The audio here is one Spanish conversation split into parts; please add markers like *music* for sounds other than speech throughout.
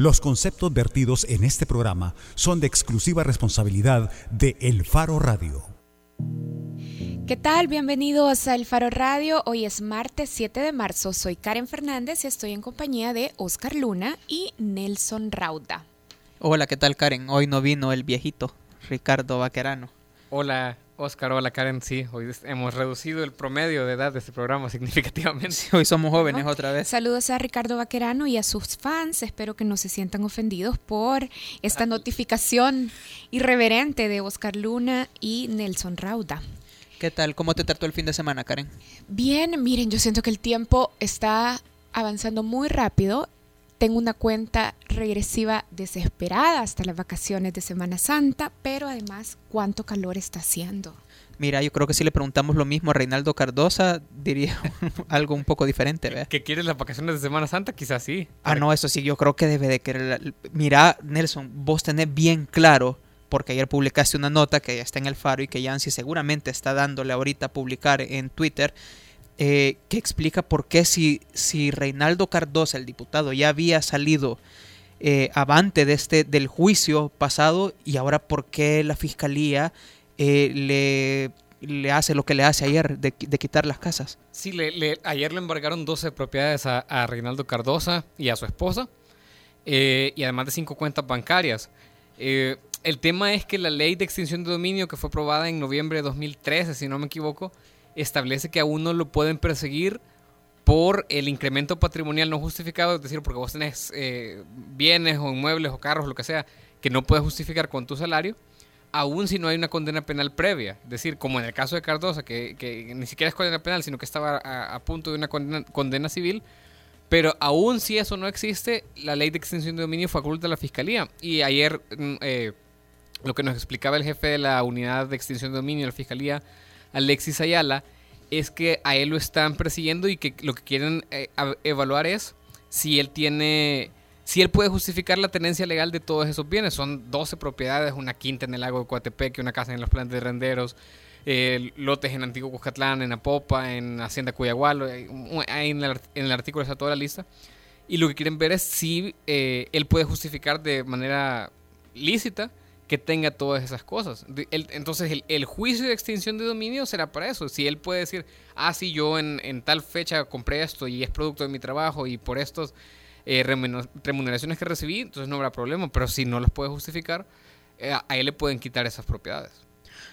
Los conceptos vertidos en este programa son de exclusiva responsabilidad de El Faro Radio. ¿Qué tal? Bienvenidos a El Faro Radio. Hoy es martes 7 de marzo. Soy Karen Fernández y estoy en compañía de Oscar Luna y Nelson Rauda. Hola, ¿qué tal Karen? Hoy no vino el viejito, Ricardo Vaquerano. Hola, Oscar, hola Karen, sí, hoy hemos reducido el promedio de edad de este programa *laughs* significativamente. hoy somos jóvenes otra vez. Saludos a Ricardo Vaquerano y a sus fans. Espero que no se sientan ofendidos por esta notificación irreverente de Oscar Luna y Nelson Rauda. ¿Qué tal? ¿Cómo te trató el fin de semana, Karen? Bien, miren, yo siento que el tiempo está avanzando muy rápido tengo una cuenta regresiva desesperada hasta las vacaciones de Semana Santa, pero además, ¿cuánto calor está haciendo? Mira, yo creo que si le preguntamos lo mismo a Reinaldo Cardosa, diría *laughs* algo un poco diferente. ¿ve? ¿Que quieres las vacaciones de Semana Santa? Quizás sí. Ah, no, eso sí, yo creo que debe de querer. Mira, Nelson, vos tenés bien claro, porque ayer publicaste una nota que ya está en el faro y que Yancy seguramente está dándole ahorita a publicar en Twitter, eh, que explica por qué si, si Reinaldo Cardosa, el diputado, ya había salido eh, avante de este, del juicio pasado y ahora por qué la fiscalía eh, le, le, hace lo que le hace ayer de, quitar las casas. Sí, le, ayer le embargaron 12 propiedades a, Reinaldo Cardosa y a su esposa y además de cinco cuentas bancarias. el tema es que la ley de extinción de dominio que fue aprobada en noviembre de 2013, si no me equivoco, establece que a uno lo pueden perseguir por el incremento patrimonial no justificado, es decir, porque vos tenés eh, bienes o inmuebles o carros, lo que sea, que no puedes justificar con tu salario, aún si no hay una condena penal previa. Es decir, como en el caso de Cardosa, que, ni siquiera es condena penal, sino que estaba a, punto de una condena, civil, pero aún si eso no existe, la ley de extinción de dominio faculta a la fiscalía. Y ayer mm, eh, lo que nos explicaba el jefe de la unidad de extinción de dominio de la fiscalía, Alexis Ayala, es que a él lo están persiguiendo y que lo que quieren eh, evaluar es si él tiene, si él puede justificar la tenencia legal de todos esos bienes. Son 12 propiedades, una quinta en el lago de Coatepeque, una casa en los plantes de renderos, lotes en Antiguo Cuscatlán, en Apopa, en Hacienda Cuyagualo, ahí en el, artículo está toda la lista. Y lo que quieren ver es si eh, él puede justificar de manera lícita que tenga todas esas cosas. entonces el, juicio de extinción de dominio será para eso. Si él puede decir, ah, sí, yo en, tal fecha compré esto y es producto de mi trabajo y por estas eh, remuneraciones que recibí, entonces no habrá problema. Pero si no las puede justificar, eh, a él le pueden quitar esas propiedades.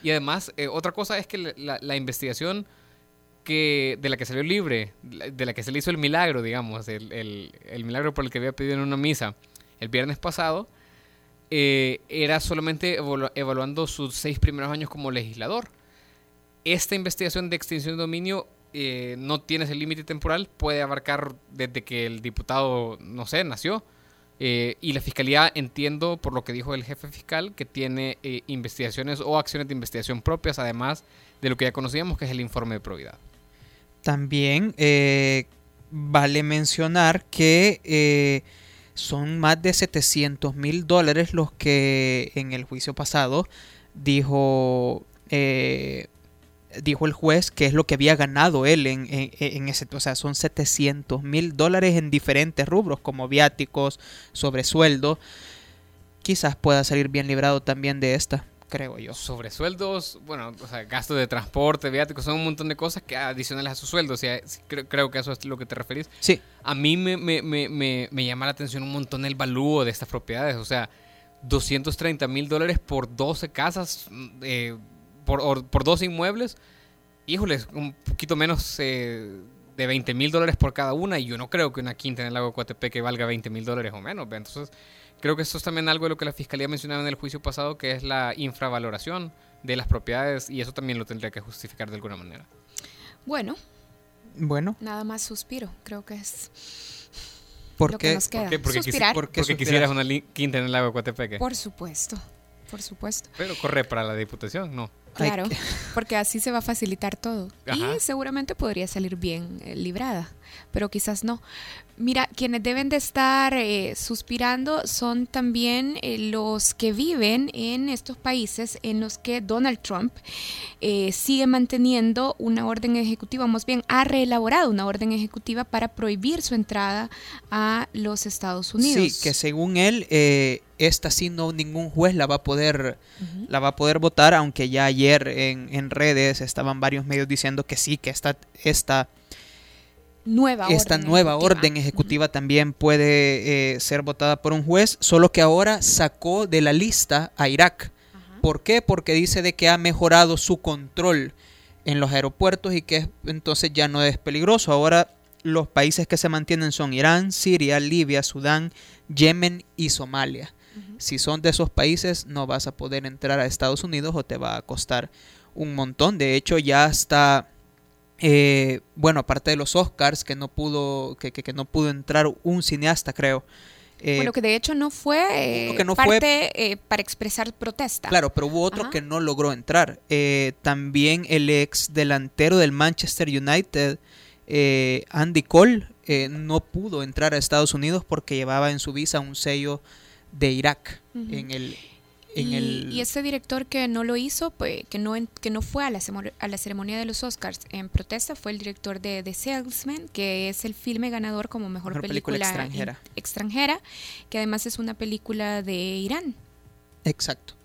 Y además, eh, otra cosa es que la, investigación que, de la que salió libre, de la que se le hizo el milagro, digamos, el, el milagro por el que había pedido en una misa el viernes pasado, eh, era solamente evaluando sus seis primeros años como legislador. Esta investigación de extinción de dominio eh, no tiene ese límite temporal, puede abarcar desde que el diputado, no sé, nació. Eh, y la fiscalía, entiendo por lo que dijo el jefe fiscal, que tiene investigaciones o acciones de investigación propias, además de lo que ya conocíamos, que es el informe de probidad. También vale mencionar que son más de 700 mil dólares los que en el juicio pasado dijo, eh, dijo el juez que es lo que había ganado él en, ese, o sea, son 700 mil dólares en diferentes rubros como viáticos, sobresueldo. Quizás pueda salir bien librado también de esta creo yo. Sobre sueldos, bueno, o sea, gastos de transporte, viáticos, son un montón de cosas que adicionales a sus sueldos. O sea, creo, que eso es lo que te referís. Sí. A mí me, me, me, me, llama la atención un montón el valúo de estas propiedades. O sea, 230 mil dólares por 12 casas, eh, por, por 12 inmuebles. Híjoles, un poquito menos eh, de 20 mil dólares por cada una. Y yo no creo que una quinta en el lago Coatepeque valga 20 mil dólares o menos. Entonces Creo que eso es también algo de lo que la Fiscalía mencionaba en el juicio pasado, que es la infravaloración de las propiedades y eso también lo tendría que justificar de alguna manera. Bueno. Bueno. Nada más suspiro, creo que es ¿Por lo qué? que nos queda. Porque, quisieras una quinta en el lago de Coatepeque. Por supuesto. Por supuesto. Pero corre para la diputación, no. Claro, porque así se va a facilitar todo. Y seguramente podría salir bien eh, librada, pero quizás no. Mira, quienes deben de estar eh, suspirando son también eh, los que viven en estos países en los que Donald Trump sigue manteniendo una orden ejecutiva, más bien ha reelaborado una orden ejecutiva para prohibir su entrada a los Estados Unidos. Sí, que según él esta sí no ningún juez la va a poder la va a poder votar aunque ya ayer en, en, redes estaban varios medios diciendo que sí que esta esta nueva esta orden nueva ejecutiva. orden ejecutiva también puede eh, ser votada por un juez solo que ahora sacó de la lista a Irak ¿por qué? porque dice de que ha mejorado su control en los aeropuertos y que entonces ya no es peligroso ahora los países que se mantienen son Irán, Siria, Libia, Sudán, Yemen y Somalia. Si son de esos países, no vas a poder entrar a Estados Unidos o te va a costar un montón. De hecho, ya está, eh, bueno, aparte de los Oscars, que no pudo, que, que, no pudo entrar un cineasta, creo. Eh, bueno, que de hecho no fue que no parte fue, para expresar protesta. Claro, pero hubo otro que no logró entrar. Eh, también el ex delantero del Manchester United, Andy Cole, no pudo entrar a Estados Unidos porque llevaba en su visa un sello de Irak en el en y, el... y ese director que no lo hizo, pues, que no que no fue a la, a la ceremonia de los Oscars en protesta, fue el director de The Salesman, que es el filme ganador como mejor, mejor película, película, extranjera. extranjera, que además es una película de Irán. Exacto.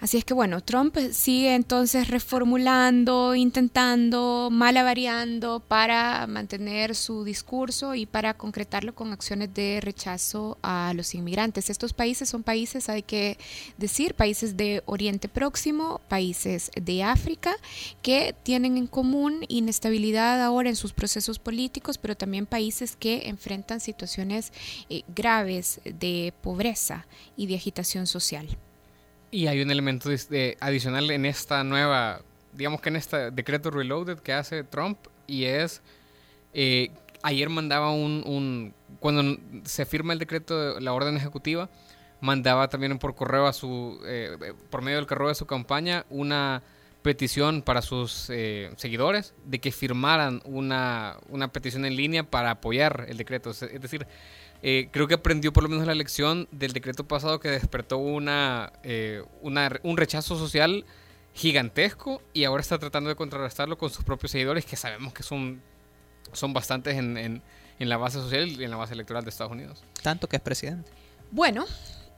Así es que bueno, Trump sigue entonces reformulando, intentando, malavariando para mantener su discurso y para concretarlo con acciones de rechazo a los inmigrantes. Estos países son países, hay que decir, países de Oriente Próximo, países de África, que tienen en común inestabilidad ahora en sus procesos políticos, pero también países que enfrentan situaciones eh, graves de pobreza y de agitación social. Y hay un elemento de, adicional en esta nueva, digamos que en este decreto reloaded que hace Trump y es, eh, ayer mandaba un, un, cuando se firma el decreto, la orden ejecutiva, mandaba también por correo a su, eh, por medio del correo de su campaña, una petición para sus eh, seguidores de que firmaran una, una petición en línea para apoyar el decreto. Es decir, eh, creo que aprendió por lo menos la lección del decreto pasado que despertó una, eh, una, un rechazo social gigantesco y ahora está tratando de contrarrestarlo con sus propios seguidores que sabemos que son, son bastantes en, en, en la base social y en la base electoral de Estados Unidos. Tanto que es presidente. Bueno,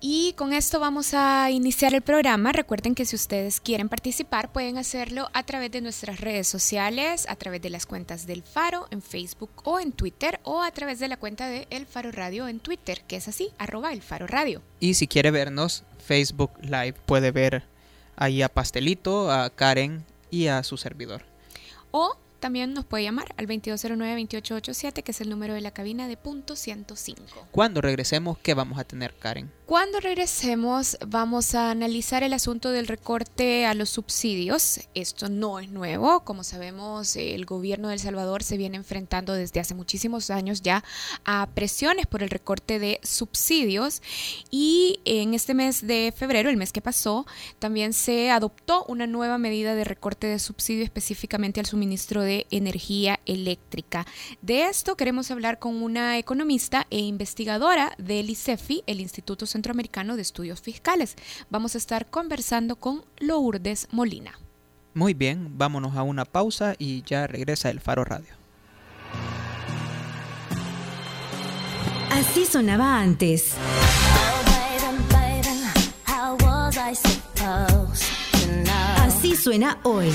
y con esto vamos a iniciar el programa. Recuerden que si ustedes quieren participar pueden hacerlo a través de nuestras redes sociales, a través de las cuentas del Faro en Facebook o en Twitter o a través de la cuenta de El Faro Radio en Twitter, que es así, arroba El Faro Radio. Y si quiere vernos, Facebook Live puede ver ahí a Pastelito, a Karen y a su servidor. O también nos puede llamar al 2209-2887, que es el número de la cabina de punto 105. Cuando regresemos, ¿qué vamos a tener, Karen? Cuando regresemos vamos a analizar el asunto del recorte a los subsidios. Esto no es nuevo. Como sabemos, el gobierno de El Salvador se viene enfrentando desde hace muchísimos años ya a presiones por el recorte de subsidios. Y en este mes de febrero, el mes que pasó, también se adoptó una nueva medida de recorte de subsidio específicamente al suministro de energía eléctrica. De esto queremos hablar con una economista e investigadora del ICEFI, el Instituto Central Centroamericano de Estudios Fiscales. Vamos a estar conversando con Lourdes Molina. Muy bien, vámonos a una pausa y ya regresa el Faro Radio. Así sonaba antes. Así suena hoy.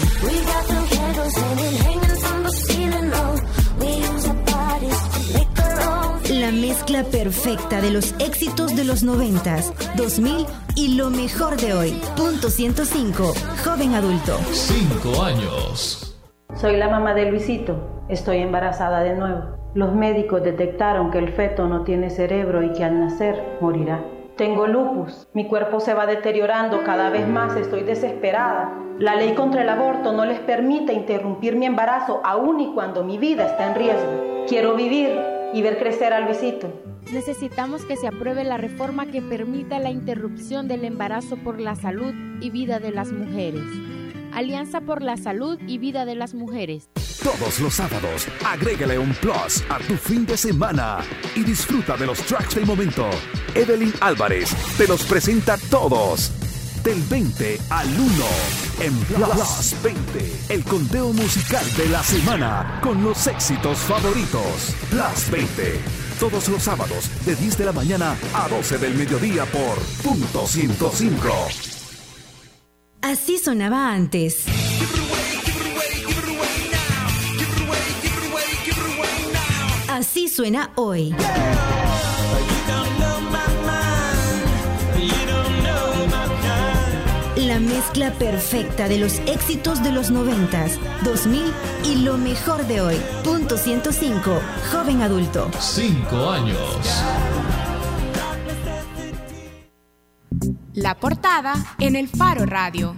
La mezcla perfecta de los éxitos de los 90, 2000 y lo mejor de hoy. Punto 105, joven adulto. Cinco años. Soy la mamá de Luisito. Estoy embarazada de nuevo. Los médicos detectaron que el feto no tiene cerebro y que al nacer morirá. Tengo lupus. Mi cuerpo se va deteriorando cada vez más. Estoy desesperada. La ley contra el aborto no les permite interrumpir mi embarazo aún y cuando mi vida está en riesgo. Quiero vivir y ver crecer a Luisito. Necesitamos que se apruebe la reforma que permita la interrupción del embarazo por la salud y vida de las mujeres. Alianza por la Salud y Vida de las Mujeres. Todos los sábados, agrégale un plus a tu fin de semana y disfruta de los tracks del momento. Evelyn Álvarez te los presenta todos. Del 20 al 1 en Plus 20, el conteo musical de la semana con los éxitos favoritos. Plus 20, todos los sábados de 10 de la mañana a 12 del mediodía por punto 105. Así sonaba antes. Así suena hoy. La mezcla perfecta de los éxitos de los 90, 2000 y lo mejor de hoy. Punto 105, joven adulto. Cinco años. La portada en el Faro Radio.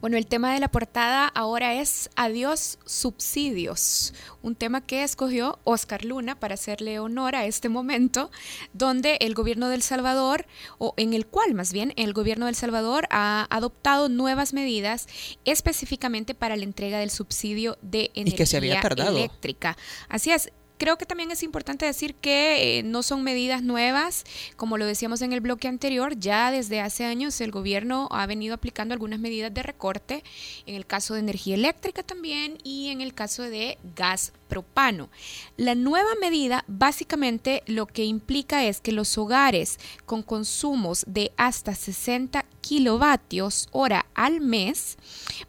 Bueno, el tema de la portada ahora es Adiós subsidios, un tema que escogió Oscar Luna para hacerle honor a este momento, donde el gobierno del Salvador, o en el cual más bien el gobierno del Salvador ha adoptado nuevas medidas específicamente para la entrega del subsidio de energía que se había eléctrica. Así es, Creo que también es importante decir que eh, no son medidas nuevas, como lo decíamos en el bloque anterior, ya desde hace años el gobierno ha venido aplicando algunas medidas de recorte, en el caso de energía eléctrica también y en el caso de gas propano. La nueva medida básicamente lo que implica es que los hogares con consumos de hasta 60 kilovatios hora al mes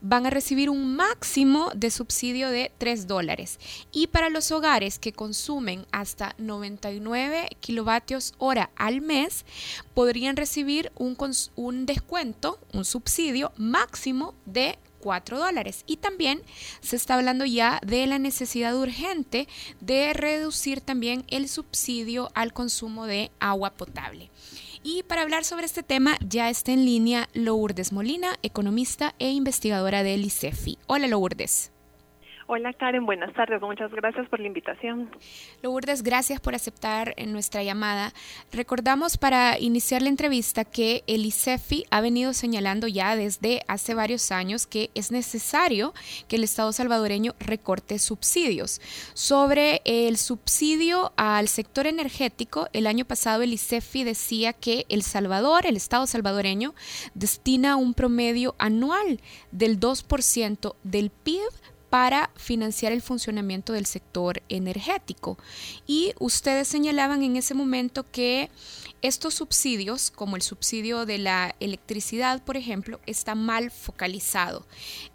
van a recibir un máximo de subsidio de 3 dólares. Y para los hogares que consumen hasta 99 kilovatios hora al mes, podrían recibir un, un descuento, un subsidio máximo de 4 dólares. Y también se está hablando ya de la necesidad urgente de reducir también el subsidio al consumo de agua potable. Y para hablar sobre este tema ya está en línea Lourdes Molina, economista e investigadora del ICEFI. Hola Lourdes. Hola Karen, buenas tardes, muchas gracias por la invitación. Lourdes, gracias por aceptar en nuestra llamada. Recordamos para iniciar la entrevista que el ICEFI ha venido señalando ya desde hace varios años que es necesario que el Estado salvadoreño recorte subsidios. Sobre el subsidio al sector energético, el año pasado el ICEFI decía que El Salvador, el Estado salvadoreño, destina un promedio anual del 2% del PIB para financiar el funcionamiento del sector energético. Y ustedes señalaban en ese momento que estos subsidios, como el subsidio de la electricidad, por ejemplo, está mal focalizado.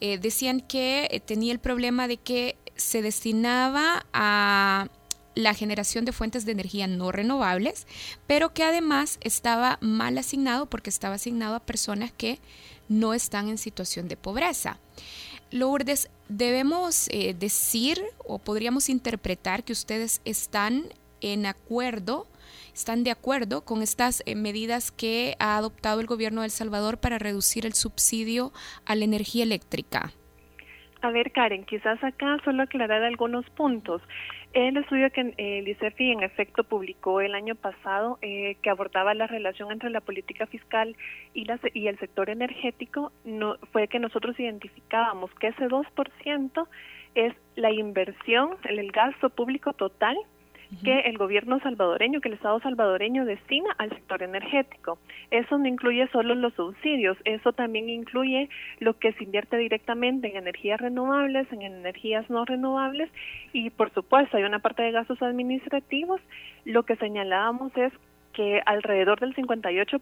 Eh, decían que eh, tenía el problema de que se destinaba a la generación de fuentes de energía no renovables, pero que además estaba mal asignado porque estaba asignado a personas que no están en situación de pobreza. Lourdes, debemos eh, decir o podríamos interpretar que ustedes están en acuerdo, están de acuerdo con estas eh, medidas que ha adoptado el gobierno de El Salvador para reducir el subsidio a la energía eléctrica. A ver, Karen, quizás acá solo aclarar algunos puntos. El estudio que eh, el ICEFI en efecto publicó el año pasado, eh, que abordaba la relación entre la política fiscal y, la, y el sector energético, no, fue que nosotros identificábamos que ese 2% es la inversión, el gasto público total que el gobierno salvadoreño, que el Estado salvadoreño destina al sector energético. Eso no incluye solo los subsidios, eso también incluye lo que se invierte directamente en energías renovables, en energías no renovables y por supuesto hay una parte de gastos administrativos. Lo que señalábamos es que alrededor del 58%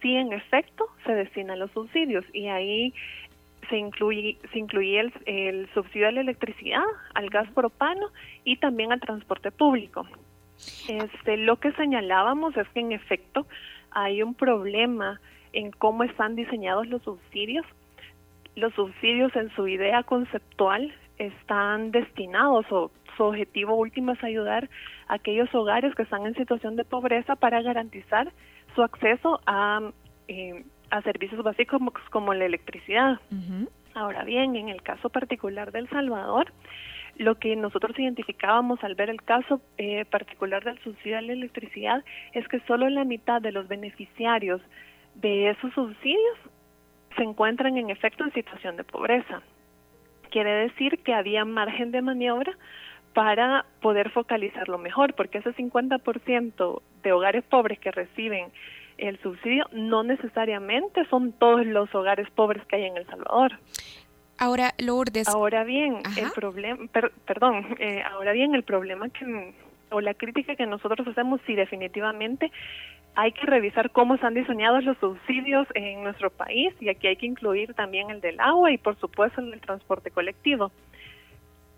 sí en efecto se destina a los subsidios y ahí se incluye, se incluye el, el, subsidio a la electricidad, al gas propano y también al transporte público. Este, lo que señalábamos es que en efecto hay un problema en cómo están diseñados los subsidios. Los subsidios en su idea conceptual están destinados o su objetivo último es ayudar a aquellos hogares que están en situación de pobreza para garantizar su acceso a eh, a servicios básicos como, la electricidad. Ahora bien, en el caso particular del Salvador, Lo que nosotros identificábamos al ver el caso eh, particular del subsidio a la electricidad es que solo la mitad de los beneficiarios de esos subsidios se encuentran en efecto en situación de pobreza. Quiere decir que había margen de maniobra para poder focalizarlo mejor, porque ese 50% de hogares pobres que reciben el subsidio no necesariamente son todos los hogares pobres que hay en El Salvador. Ahora, Lourdes. Ahora bien, el problema, perdón, eh, ahora bien, el problema que, o la crítica que nosotros hacemos, sí, definitivamente hay que revisar cómo están diseñados los subsidios en nuestro país y aquí hay que incluir también el del agua y por supuesto el del transporte colectivo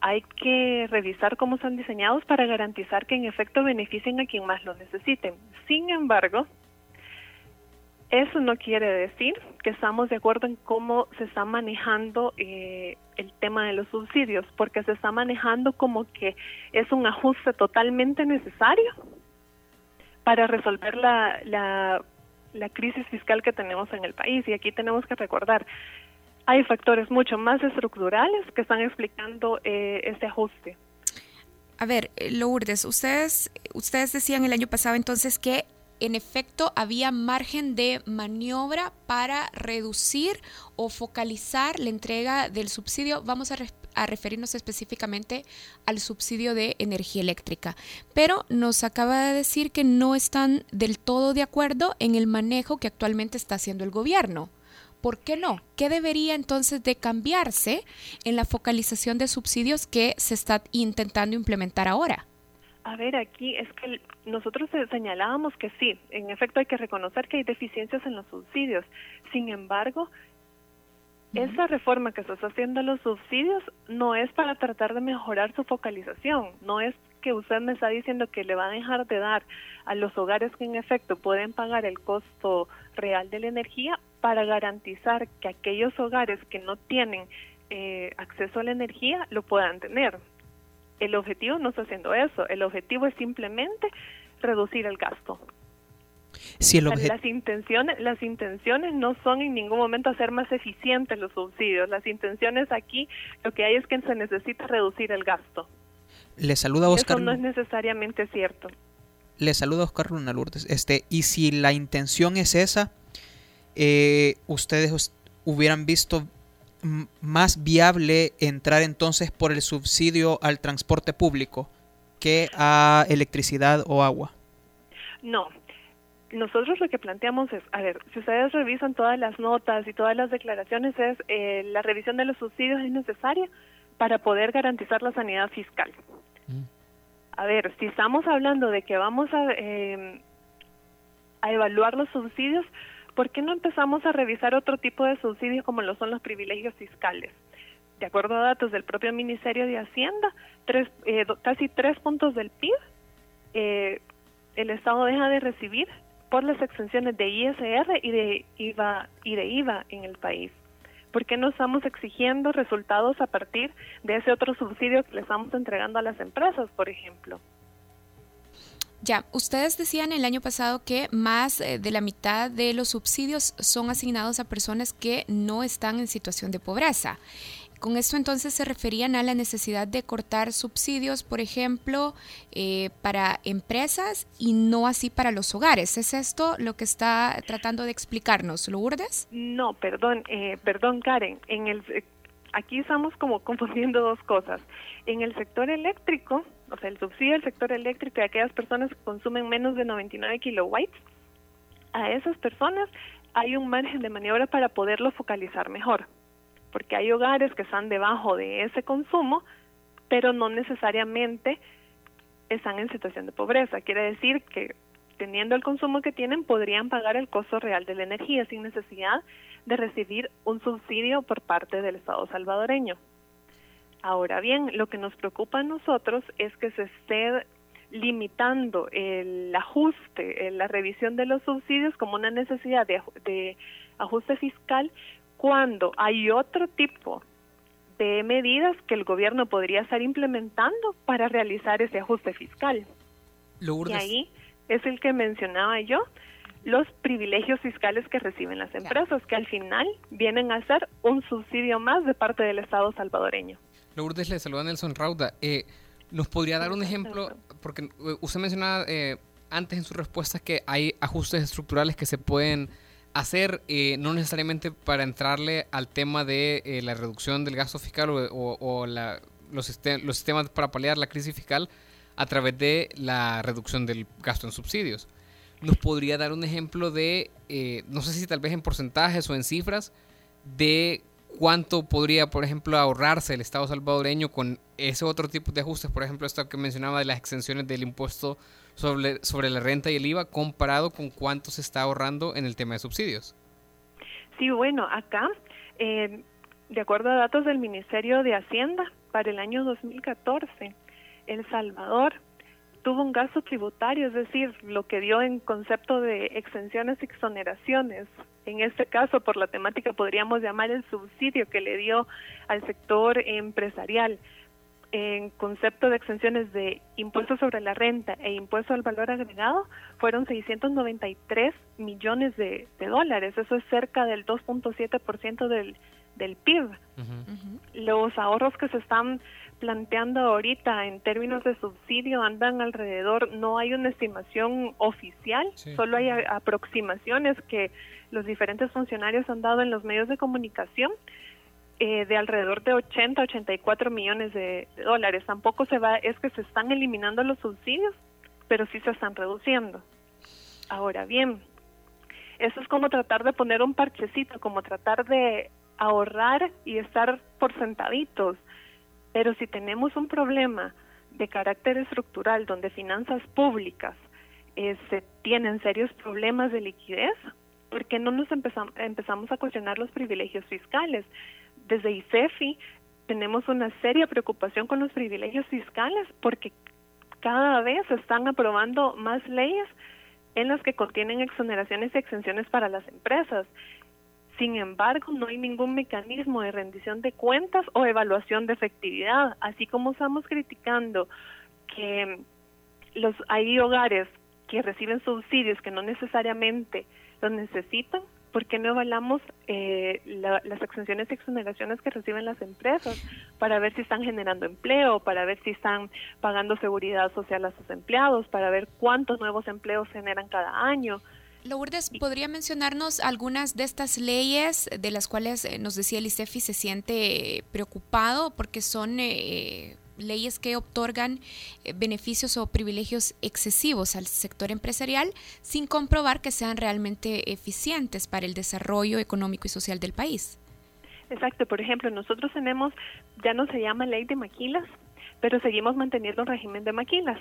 hay que revisar cómo están diseñados para garantizar que en efecto beneficien a quien más lo necesiten. Sin embargo, eso no quiere decir que estamos de acuerdo en cómo se está manejando eh, el tema de los subsidios, porque se está manejando como que es un ajuste totalmente necesario para resolver la, la, la crisis fiscal que tenemos en el país. Y aquí tenemos que recordar, hay factores mucho más estructurales que están explicando eh, este ajuste. A ver, eh, Lourdes, ustedes, ustedes decían el año pasado entonces que en efecto había margen de maniobra para reducir o focalizar la entrega del subsidio. Vamos a, referirnos específicamente al subsidio de energía eléctrica. Pero nos acaba de decir que no están del todo de acuerdo en el manejo que actualmente está haciendo el gobierno. ¿Por qué no? ¿Qué debería entonces de cambiarse en la focalización de subsidios que se está intentando implementar ahora? A ver, aquí es que nosotros señalábamos que sí, en efecto hay que reconocer que hay deficiencias en los subsidios. Sin embargo, esa reforma que se está haciendo a los subsidios no es para tratar de mejorar su focalización, no es que usted me está diciendo que le va a dejar de dar a los hogares que en efecto pueden pagar el costo real de la energía para garantizar que aquellos hogares que no tienen eh, acceso a la energía lo puedan tener. El objetivo no está haciendo eso, el objetivo es simplemente reducir el gasto. Si el las intenciones las intenciones no son en ningún momento hacer más eficientes los subsidios. Las intenciones aquí lo que hay es que se necesita reducir el gasto. Le saluda Oscar eso no es necesariamente cierto. Le saluda Oscar Luna Lourdes este y si la intención es esa eh, ustedes hubieran visto más viable entrar entonces por el subsidio al transporte público que a electricidad o agua? No. Nosotros lo que planteamos es, a ver, si ustedes revisan todas las notas y todas las declaraciones, es eh, la revisión de los subsidios es necesaria para poder garantizar la sanidad fiscal. Mm. A ver, si estamos hablando de que vamos a, eh, a evaluar los subsidios, ¿por qué no empezamos a revisar otro tipo de subsidios como lo son los privilegios fiscales? De acuerdo a datos del propio Ministerio de Hacienda, tres, eh, casi tres puntos del PIB eh, el Estado deja de recibir por las exenciones de ISR y de IVA y de IVA en el país. ¿Por qué no estamos exigiendo resultados a partir de ese otro subsidio que le estamos entregando a las empresas, por ejemplo? Ya, ustedes decían el año pasado que más eh, de la mitad de los subsidios son asignados a personas que no están en situación de pobreza. Con esto entonces se referían a la necesidad de cortar subsidios, por ejemplo, eh, para empresas y no así para los hogares. ¿Es esto lo que está tratando de explicarnos, Lourdes? No, perdón, eh, perdón Karen. En el, aquí estamos como confundiendo dos cosas. En el sector eléctrico, o sea, el subsidio del sector eléctrico de aquellas personas que consumen menos de 99 kilowatts, a esas personas hay un margen de maniobra para poderlo focalizar mejor, porque hay hogares que están debajo de ese consumo, pero no necesariamente están en situación de pobreza. Quiere decir que teniendo el consumo que tienen podrían pagar el costo real de la energía sin necesidad de recibir un subsidio por parte del Estado salvadoreño. Ahora bien, lo que nos preocupa a nosotros es que se esté limitando el ajuste, la revisión de los subsidios como una necesidad de, ajuste fiscal cuando hay otro tipo de medidas que el gobierno podría estar implementando para realizar ese ajuste fiscal. Y ahí es el que mencionaba yo, los privilegios fiscales que reciben las empresas, que al final vienen a ser un subsidio más de parte del Estado salvadoreño. Lourdes le saluda Nelson Rauda. Eh, ¿Nos podría dar un ejemplo? Porque eh, usted mencionaba eh, antes en su respuesta que hay ajustes estructurales que se pueden hacer, eh, no necesariamente para entrarle al tema de eh, la reducción del gasto fiscal o, o- o la- los, sistem- los sistemas para paliar la crisis fiscal a través de la reducción del gasto en subsidios. ¿Nos podría dar un ejemplo de, no sé si tal vez en porcentajes o en cifras, de cuánto podría, por ejemplo, ahorrarse el Estado salvadoreño con ese otro tipo de ajustes, por ejemplo, esto que mencionaba de las exenciones del impuesto sobre, sobre la renta y el IVA, comparado con cuánto se está ahorrando en el tema de subsidios? Sí, bueno, acá, eh, de acuerdo a datos del Ministerio de Hacienda, para el año 2014, El Salvador tuvo un gasto tributario, es decir, lo que dio en concepto de exenciones y exoneraciones. En este caso, por la temática, podríamos llamar el subsidio que le dio al sector empresarial en concepto de exenciones de impuesto sobre la renta e impuesto al valor agregado fueron 693 millones de, de dólares. Eso es cerca del 2.7% del, del PIB. Los ahorros que se están planteando ahorita en términos de subsidio andan alrededor, no hay una estimación oficial, Sí. solo hay aproximaciones que los diferentes funcionarios han dado en los medios de comunicación eh, de alrededor de 80, 84 millones de, de dólares. Tampoco se va, es que se están eliminando los subsidios, pero sí se están reduciendo. Ahora bien, eso es como tratar de poner un parchecito, como tratar de ahorrar y estar por centavitos. Pero si tenemos un problema de carácter estructural donde finanzas públicas se tienen serios problemas de liquidez, ¿por qué no nos empezam- empezamos a cuestionar los privilegios fiscales? Desde ICEFI tenemos una seria preocupación con los privilegios fiscales porque cada vez se están aprobando más leyes en las que contienen exoneraciones y exenciones para las empresas. Sin embargo, no hay ningún mecanismo de rendición de cuentas o evaluación de efectividad, así como estamos criticando que los hay hogares que reciben subsidios que no necesariamente los necesitan, ¿por qué no evaluamos eh, la- las exenciones y exoneraciones que reciben las empresas para ver si están generando empleo, para ver si están pagando seguridad social a sus empleados, para ver cuántos nuevos empleos generan cada año? Lourdes, ¿podría mencionarnos algunas de estas leyes de las cuales eh, nos decía el ICEFI se siente eh, preocupado porque son eh, leyes que otorgan eh, beneficios o privilegios excesivos al sector empresarial sin comprobar que sean realmente eficientes para el desarrollo económico y social del país? Exacto, por ejemplo, nosotros tenemos, ya no se llama ley de maquilas, pero seguimos manteniendo el régimen de maquilas.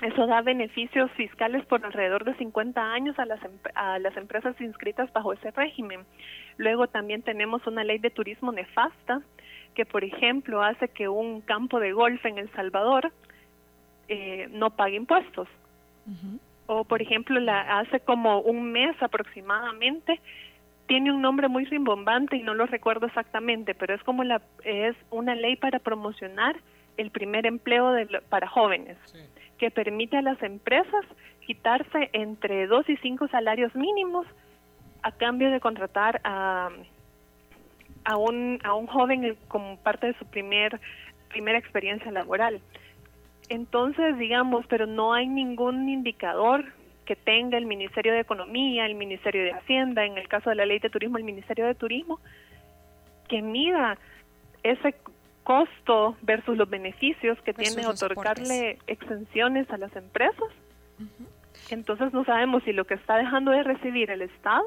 Eso da beneficios fiscales por alrededor de 50 años a las, a las empresas inscritas bajo ese régimen. Luego también tenemos una ley de turismo nefasta que, por ejemplo, hace que un campo de golf en El Salvador eh, no pague impuestos. O, por ejemplo, la, hace como un mes aproximadamente, tiene un nombre muy rimbombante y no lo recuerdo exactamente, pero es como la es una ley para promocionar el primer empleo de para jóvenes, que permite a las empresas quitarse entre dos y cinco salarios mínimos a cambio de contratar a, a un a un joven como parte de su primer primera experiencia laboral. Entonces, digamos, pero no hay ningún indicador que tenga el Ministerio de Economía, el Ministerio de Hacienda, en el caso de la Ley de Turismo, el Ministerio de Turismo, que mida ese costo versus los beneficios que Versus tiene otorgarle exenciones a las empresas. Entonces no sabemos si lo que está dejando de recibir el Estado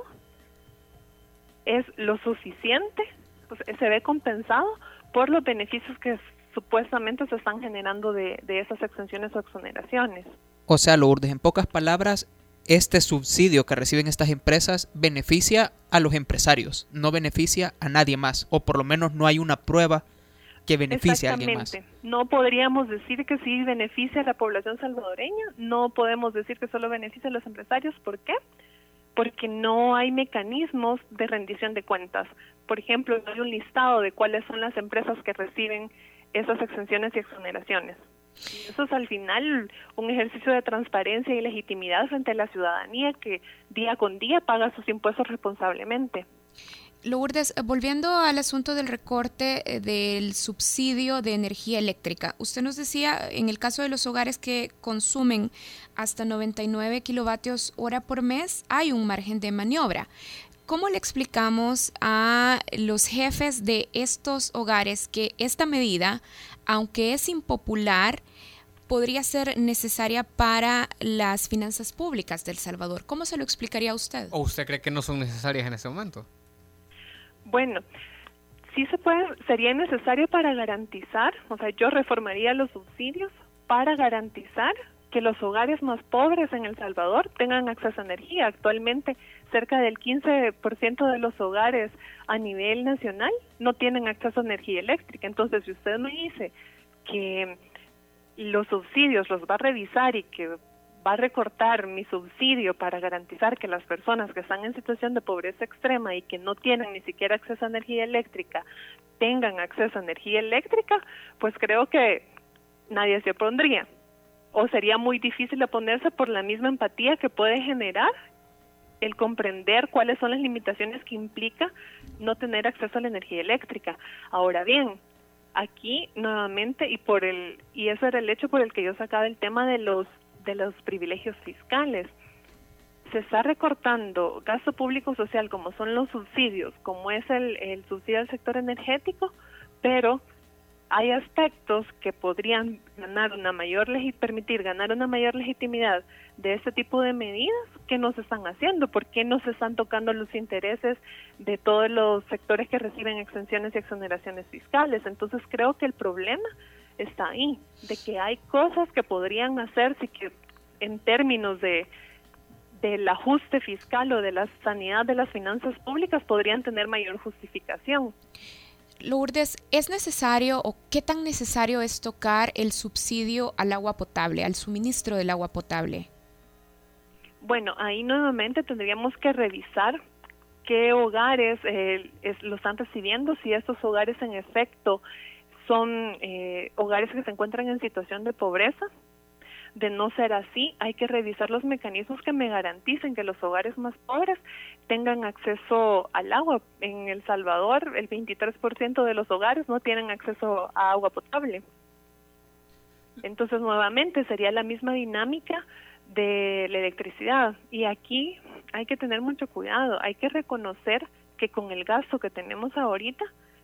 es lo suficiente, sea, se ve compensado por los beneficios que supuestamente se están generando de, de esas exenciones o exoneraciones. O sea, Lourdes, en pocas palabras, este subsidio que reciben estas empresas beneficia a los empresarios, no beneficia a nadie más, o por lo menos no hay una prueba que beneficie a alguien más. No podríamos decir que sí beneficia a la población salvadoreña, no podemos decir que solo beneficia a los empresarios. ¿Por qué? Porque no hay mecanismos de rendición de cuentas. Por ejemplo, no hay un listado de cuáles son las empresas que reciben esas exenciones y exoneraciones. Eso es al final un ejercicio de transparencia y legitimidad frente a la ciudadanía que día con día paga sus impuestos responsablemente. Lourdes, eh, volviendo al asunto del recorte eh, del subsidio de energía eléctrica, usted nos decía en el caso de los hogares que consumen hasta 99 kilovatios hora por mes, hay un margen de maniobra. ¿Cómo le explicamos a los jefes de estos hogares que esta medida, aunque es impopular, podría ser necesaria para las finanzas públicas del Salvador? ¿Cómo se lo explicaría a usted? ¿O usted cree que no son necesarias en este momento? Bueno, sí se puede, sería necesario para garantizar, o sea, yo reformaría los subsidios para garantizar que los hogares más pobres en El Salvador tengan acceso a energía. Actualmente, cerca del 15% de los hogares a nivel nacional no tienen acceso a energía eléctrica. Entonces, si usted me dice que los subsidios los va a revisar y que va a recortar mi subsidio para garantizar que las personas que están en situación de pobreza extrema y que no tienen ni siquiera acceso a energía eléctrica tengan acceso a energía eléctrica, pues creo que nadie se opondría. O sería muy difícil oponerse por la misma empatía que puede generar el comprender cuáles son las limitaciones que implica no tener acceso a la energía eléctrica. Ahora bien, aquí nuevamente y por el y ese era el hecho por el que yo sacaba el tema de los de los privilegios fiscales. Se está recortando gasto público social como son los subsidios, como es el, subsidio al sector energético, pero hay aspectos que podrían ganar una mayor permitir ganar una mayor legitimidad de este tipo de medidas que no se están haciendo, porque no se están tocando los intereses de todos los sectores que reciben exenciones y exoneraciones fiscales. Entonces creo que el problema está ahí, de que hay cosas que podrían hacerse que en términos de del ajuste fiscal o de la sanidad de las finanzas públicas podrían tener mayor justificación. Lourdes, ¿es necesario o qué tan necesario es tocar el subsidio al agua potable, al suministro del agua potable? Bueno, ahí nuevamente tendríamos que revisar qué hogares eh, lo están recibiendo, si estos hogares en efecto son eh, hogares que se encuentran en situación de pobreza. De no ser así, hay que revisar los mecanismos que me garanticen que los hogares más pobres tengan acceso al agua. En El Salvador, el 23% de los hogares no tienen acceso a agua potable. Entonces, nuevamente, sería la misma dinámica de la electricidad. Y aquí hay que tener mucho cuidado, hay que reconocer que con el gasto que tenemos ahorita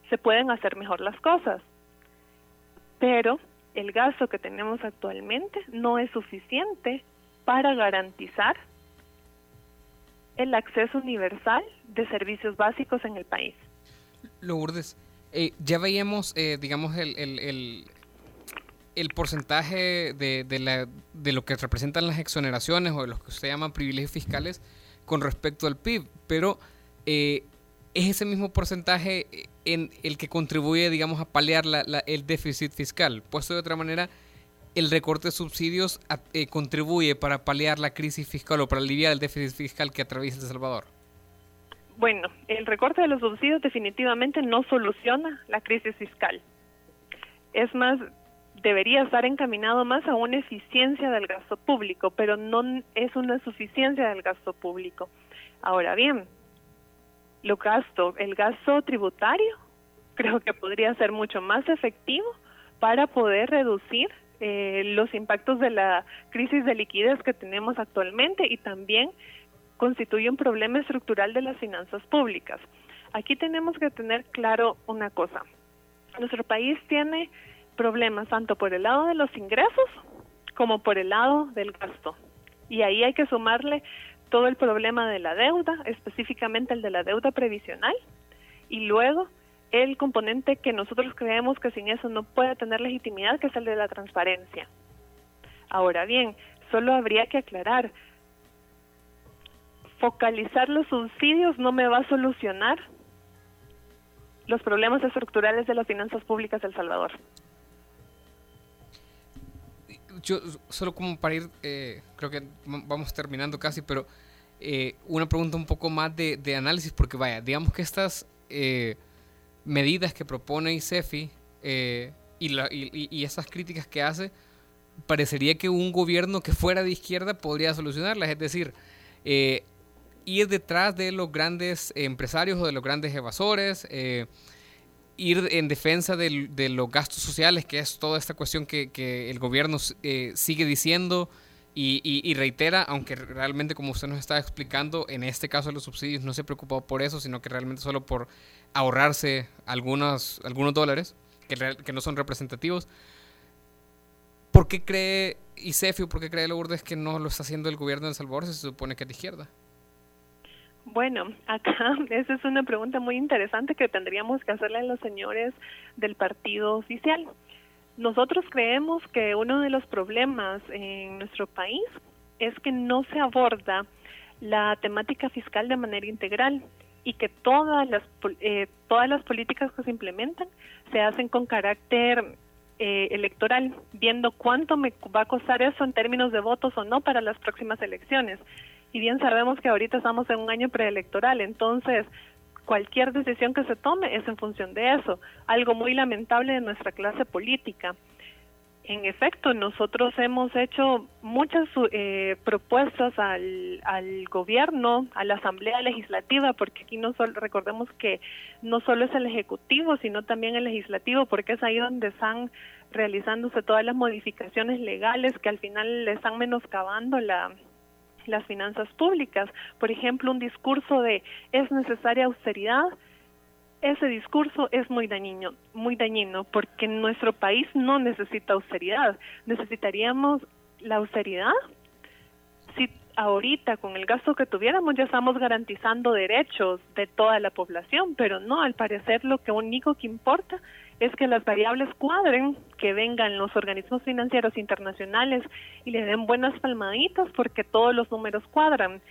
se pueden hacer mejor las cosas pero el gasto que tenemos actualmente no es suficiente para garantizar el acceso universal de servicios básicos en el país. Lourdes, eh, ya veíamos, eh, digamos, el, el, el, porcentaje de, de, la, de lo que representan las exoneraciones o de los que se llaman privilegios fiscales con respecto al PIB, pero eh, es ese mismo porcentaje en el que contribuye, digamos, a paliar el déficit fiscal. Puesto de otra manera, el recorte de subsidios eh, contribuye para paliar la crisis fiscal o para aliviar el déficit fiscal que atraviesa El Salvador. Bueno, el recorte de los subsidios definitivamente no soluciona la crisis fiscal. Es más, debería estar encaminado más a una eficiencia del gasto público, pero no es una suficiencia del gasto público. Ahora bien, lo gasto, el gasto tributario, *laughs* creo que podría ser mucho más efectivo para poder reducir eh, los impactos de la crisis de liquidez que tenemos actualmente y también constituye un problema estructural de las finanzas públicas. Aquí tenemos que tener claro una cosa. Nuestro país tiene problemas tanto por el lado de los ingresos como por el lado del gasto. Y ahí hay que sumarle todo el problema de la deuda, específicamente el de la deuda previsional, y luego el componente que nosotros creemos que sin eso no puede tener legitimidad, que es el de la transparencia. Ahora bien, solo habría que aclarar, focalizar los subsidios no me va a solucionar los problemas estructurales de las finanzas públicas de El Salvador yo solo como para ir, eh, creo que vamos terminando casi, pero eh, una pregunta un poco más de, análisis, porque vaya, digamos que estas eh, medidas que propone ICEFI y, la, y, esas críticas que hace, parecería que un gobierno que fuera de izquierda podría solucionarlas, es decir, ir detrás de los grandes empresarios o de los grandes evasores, ir en defensa de los gastos sociales, que es toda esta cuestión que, el gobierno eh, sigue diciendo y, reitera, aunque realmente como usted nos está explicando, en este caso de los subsidios no se preocupó por eso, sino que realmente solo por ahorrarse algunos, algunos dólares que, que no son representativos. ¿Por qué cree ICEFI por qué cree Lourdes que no lo está haciendo el gobierno de El Salvador si se supone que es de izquierda? Bueno, acá *laughs* esa es una pregunta muy interesante que tendríamos que hacerle a los señores del partido oficial. Nosotros creemos que uno de los problemas en nuestro país es que no se aborda la temática fiscal de manera integral y que todas las eh, todas las políticas que se implementan se hacen con carácter eh, electoral, viendo cuánto me va a costar eso en términos de votos o no para las próximas elecciones. Y bien sabemos que ahorita estamos en un año preelectoral, entonces cualquier decisión que se tome es en función de eso, algo muy lamentable de nuestra clase política. En efecto, nosotros hemos hecho muchas eh, propuestas al, al, gobierno, a la Asamblea Legislativa, porque aquí no solo, recordemos que no solo es el Ejecutivo, sino también el Legislativo, porque es ahí donde están realizándose todas las modificaciones legales que al final le están menoscabando la, las finanzas públicas. Por ejemplo, un discurso de es necesaria austeridad, ese discurso es muy dañino, muy dañino, porque nuestro país no necesita austeridad. Necesitaríamos la austeridad si ahorita con el gasto que tuviéramos ya estamos garantizando derechos de toda la población, pero no, al parecer lo que único que importa es que las variables cuadren, que vengan los organismos financieros internacionales y le den buenas palmaditas porque todos los números cuadran.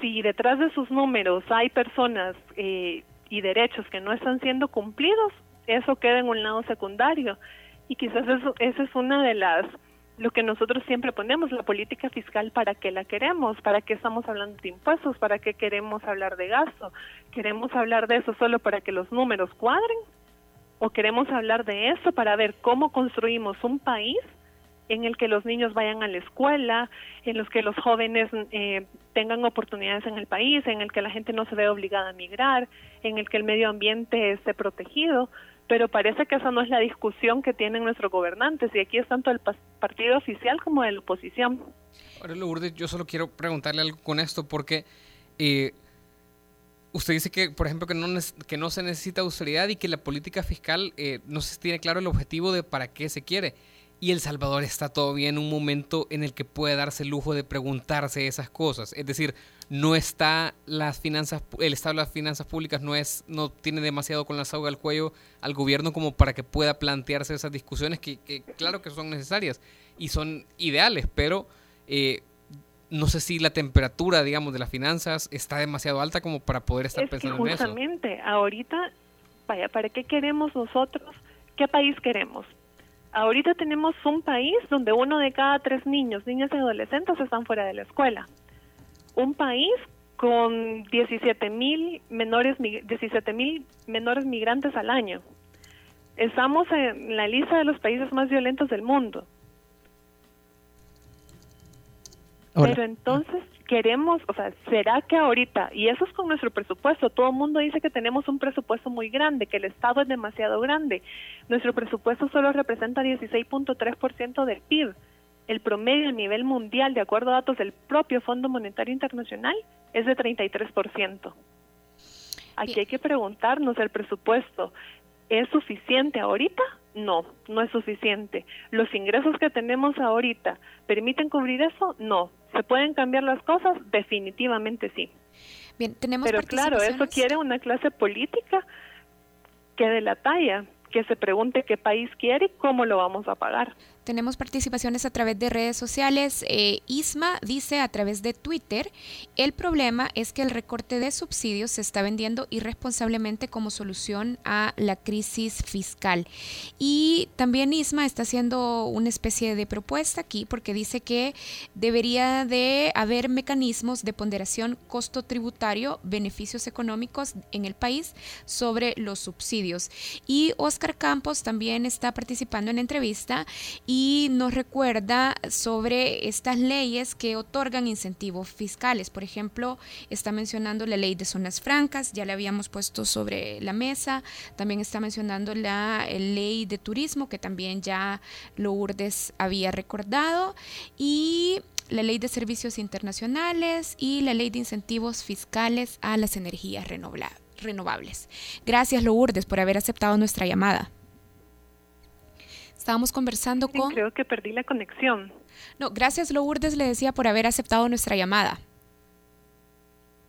Si detrás de sus números hay personas eh, y derechos que no están siendo cumplidos, eso queda en un lado secundario. Y quizás eso, es una de las, lo que nosotros siempre ponemos, la política fiscal, ¿para qué la queremos? ¿Para qué estamos hablando de impuestos? ¿Para qué queremos hablar de gasto? ¿Queremos hablar de eso solo para que los números cuadren? ¿O queremos hablar de eso para ver cómo construimos un país en el que los niños vayan a la escuela, en los que los jóvenes eh, tengan oportunidades en el país, en el que la gente no se ve obligada a migrar, en el que el medio ambiente esté protegido, pero parece que esa no es la discusión que tienen nuestros gobernantes y aquí es tanto el partido oficial como de la oposición. Ahora, Lourdes, yo solo quiero preguntarle algo con esto porque eh, usted dice que, por ejemplo, que no, se necesita austeridad y que la política fiscal eh, no se tiene claro el objetivo de para qué se quiere y El Salvador está todavía en un momento en el que puede darse el lujo de preguntarse esas cosas. Es decir, no está las finanzas, el estado de las finanzas públicas no es, no tiene demasiado con la soga al cuello al gobierno como para que pueda plantearse esas discusiones que, claro que son necesarias y son ideales, pero eh, no sé si la temperatura, digamos, de las finanzas está demasiado alta como para poder estar pensando en eso. Justamente, ahorita, vaya, ¿para qué queremos nosotros? ¿Qué país queremos? Ahorita tenemos un país donde uno de cada tres niños, niñas y adolescentes están fuera de la escuela. Un país con 17 mil menores, 17 mil menores migrantes al año. Estamos en la lista de los países más violentos del mundo. Pero entonces, queremos, o sea, ¿será que ahorita, y eso es con nuestro presupuesto, todo el mundo dice que tenemos un presupuesto muy grande, que el Estado es demasiado grande, nuestro presupuesto solo representa 16.3% del PIB, el promedio a nivel mundial, de acuerdo a datos del propio Fondo Monetario Internacional, es de 33%. Aquí hay que preguntarnos, ¿el presupuesto es suficiente ahorita? No, no es suficiente. ¿Los ingresos que tenemos ahorita permiten cubrir eso? No. ¿Se pueden cambiar las cosas? Definitivamente sí. Bien, tenemos Pero claro, eso quiere una clase política que de la talla, que se pregunte qué país quiere y cómo lo vamos a pagar. Tenemos participaciones a través de redes sociales. Eh, Isma dice a través de Twitter, el problema es que el recorte de subsidios se está vendiendo irresponsablemente como solución a la crisis fiscal. Y también Isma está haciendo una especie de propuesta aquí porque dice que debería de haber mecanismos de ponderación costo tributario, beneficios económicos en el país sobre los subsidios. Y Oscar Campos también está participando en entrevista y y nos recuerda sobre estas leyes que otorgan incentivos fiscales. Por ejemplo, está mencionando la ley de zonas francas, ya la habíamos puesto sobre la mesa, también está mencionando la ley de turismo que también ya Lourdes había recordado y la ley de servicios internacionales y la ley de incentivos fiscales a las energías renovables. Gracias Lourdes por haber aceptado nuestra llamada. Estábamos conversando con... Creo que perdí la conexión. No, gracias Lourdes le decía por haber aceptado nuestra llamada.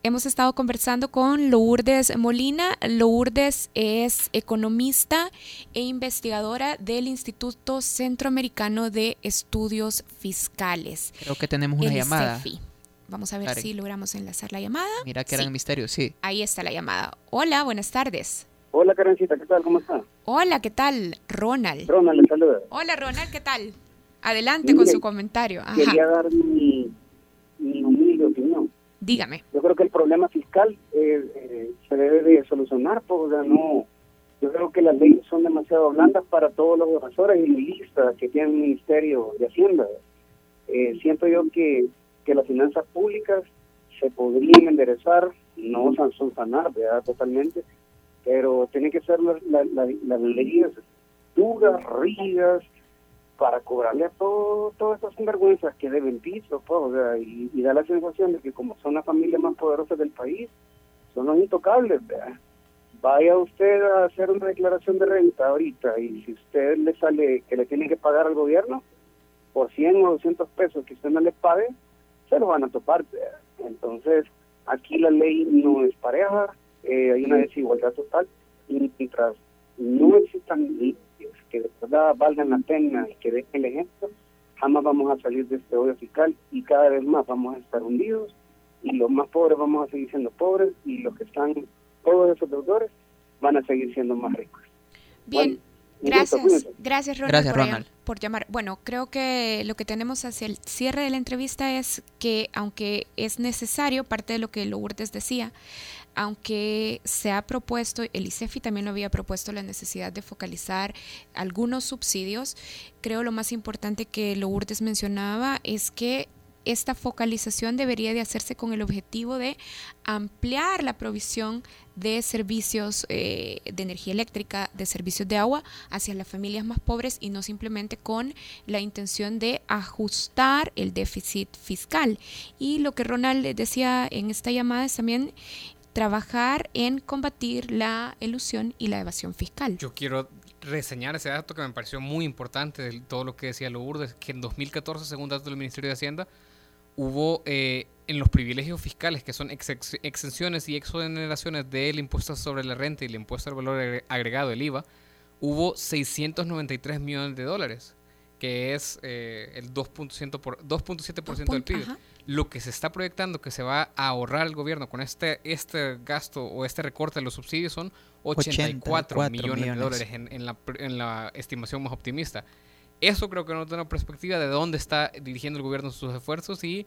Hemos estado conversando con Lourdes Molina. Lourdes es economista e investigadora del Instituto Centroamericano de Estudios Fiscales. Creo que tenemos una llamada. Vamos a ver si logramos enlazar la llamada. Mira que era un misterio, sí. Ahí está la llamada. Hola, buenas tardes. Hola, Karencita, ¿qué tal? ¿Cómo está? Hola, ¿qué tal? Ronald. Ronald, le saluda. Hola, Ronald, ¿qué tal? Adelante con su comentario. Quería dar mi, mi humilde opinión. Dígame. Yo creo que el problema fiscal eh, eh, se debe de solucionar, porque no, yo creo que las leyes son demasiado blandas para todos los asesores y listas que tiene el Ministerio de Hacienda. Eh, siento yo que, que las finanzas públicas se podrían enderezar, no sanar, ¿verdad? Totalmente, pero tienen que ser las, leyes duras, rígidas, para cobrarle a todo, todas estas sinvergüenzas que deben piso, pues, y, da la sensación de que como son las familias más poderosas del país, son los intocables, Vaya usted a hacer una declaración de renta ahorita y si usted le sale que le tiene que pagar al gobierno por 100 o 200 pesos que usted no le pague, se lo van a topar. Entonces, aquí la ley no es pareja, eh, hay una desigualdad total y mientras no existan que de verdad valgan la pena y que dejen el ejemplo, jamás vamos a salir de este odio fiscal y cada vez más vamos a estar hundidos y los más pobres vamos a seguir siendo pobres y los que están, todos esos deudores, van a seguir siendo más ricos. Bien. Gracias, gracias Ronald, por, llamar. Bueno, creo que lo que tenemos hacia el cierre de la entrevista es que, aunque es necesario, parte de lo que Lourdes decía, aunque se ha propuesto, el ICEFI también lo había propuesto, la necesidad de focalizar algunos subsidios, creo lo más importante que Lourdes mencionaba es que esta focalización debería de hacerse con el objetivo de ampliar la provisión de servicios eh, de energía eléctrica, de servicios de agua hacia las familias más pobres y no simplemente con la intención de ajustar el déficit fiscal. Y lo que Ronald decía en esta llamada es también trabajar en combatir la ilusión y la evasión fiscal. Yo quiero reseñar ese dato que me pareció muy importante de todo lo que decía Lourdes, que en 2014, según datos del Ministerio de Hacienda, hubo eh, en los privilegios fiscales, que son exenciones y exoneraciones del impuesto sobre la renta y el impuesto al valor agregado, el IVA, hubo 693 millones de dólares, que es eh, el 2.7% del PIB lo que se está proyectando que se va a ahorrar el gobierno con este, este gasto o este recorte de los subsidios son 84, millones, de dólares en, la, en la estimación más optimista. Eso creo que nos da una perspectiva de dónde está dirigiendo el gobierno sus esfuerzos y...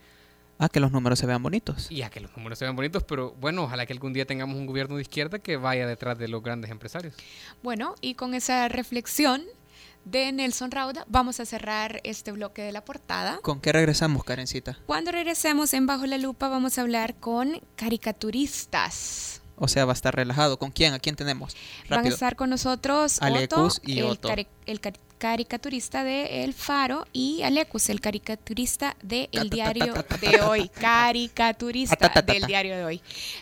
A que los números se vean bonitos. Y a que los números se vean bonitos, pero bueno, ojalá que algún día tengamos un gobierno de izquierda que vaya detrás de los grandes empresarios. Bueno, y con esa reflexión de Nelson Rauda. Vamos a cerrar este bloque de la portada. ¿Con qué regresamos, Karencita? Cuando regresemos en Bajo la Lupa vamos a hablar con caricaturistas. O sea, va a estar relajado. ¿Con quién? ¿A quién tenemos? Van a estar con nosotros Alecus y el, el caricaturista de El Faro y Alecus, el caricaturista de El Diario de Hoy. Caricaturista del Diario de Hoy.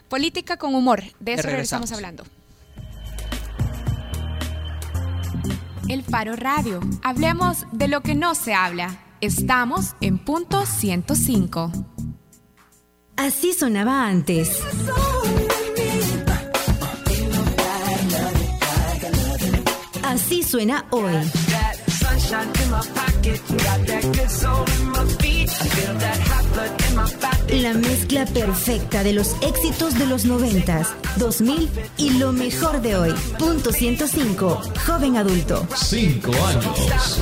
Política con humor. De eso regresamos hablando. El Faro Radio. Hablemos de lo que no se habla. Estamos en punto 105. Así sonaba antes. Así suena hoy. La mezcla perfecta de los éxitos de los 90, 2000 y lo mejor de hoy. Punto 105. Joven adulto. Cinco años.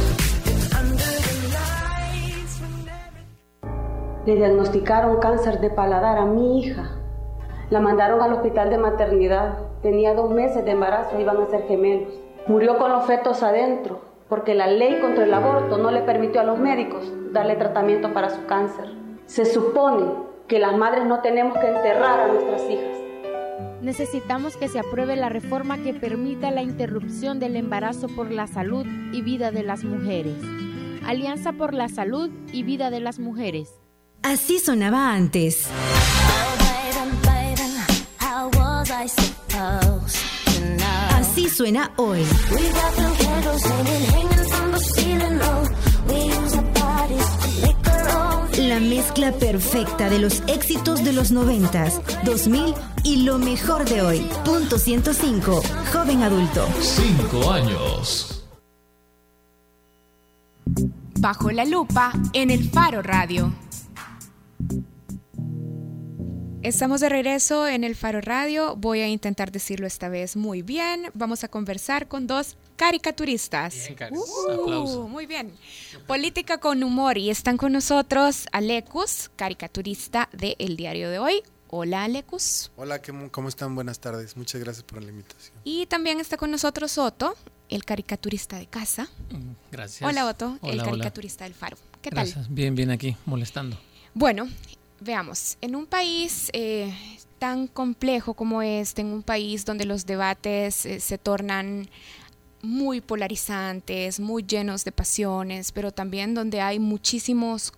Le diagnosticaron cáncer de paladar a mi hija. La mandaron al hospital de maternidad. Tenía dos meses de embarazo, iban a ser gemelos. Murió con los fetos adentro porque la ley contra el aborto no le permitió a los médicos darle tratamiento para su cáncer. Se supone que las madres no tenemos que enterrar a nuestras hijas. Necesitamos que se apruebe la reforma que permita la interrupción del embarazo por la salud y vida de las mujeres. Alianza por la Salud y Vida de las Mujeres. Así sonaba antes. Así suena hoy. La mezcla perfecta de los éxitos de los 90, 2000 y lo mejor de hoy. Punto 105, joven adulto. Cinco años. Bajo la lupa en el Faro Radio. Estamos de regreso en el Faro Radio. Voy a intentar decirlo esta vez muy bien. Vamos a conversar con dos caricaturistas. Bien. Uh, Aplauso. muy bien. Política con humor. Y están con nosotros Alecus, caricaturista de El Diario de Hoy. Hola, Alecus. Hola, ¿qué- ¿cómo están? Buenas tardes. Muchas gracias por la invitación. Y también está con nosotros Otto, el caricaturista de casa. Gracias. Hola, Otto, el Hola, hola. caricaturista del Faro. ¿Qué tal? Gracias. Bien, bien aquí, molestando. Bueno, veamos, en un país eh, tan complejo como este, en un país donde los debates eh, se tornan muy polarizantes, muy llenos de pasiones, pero también donde hay muchísimos,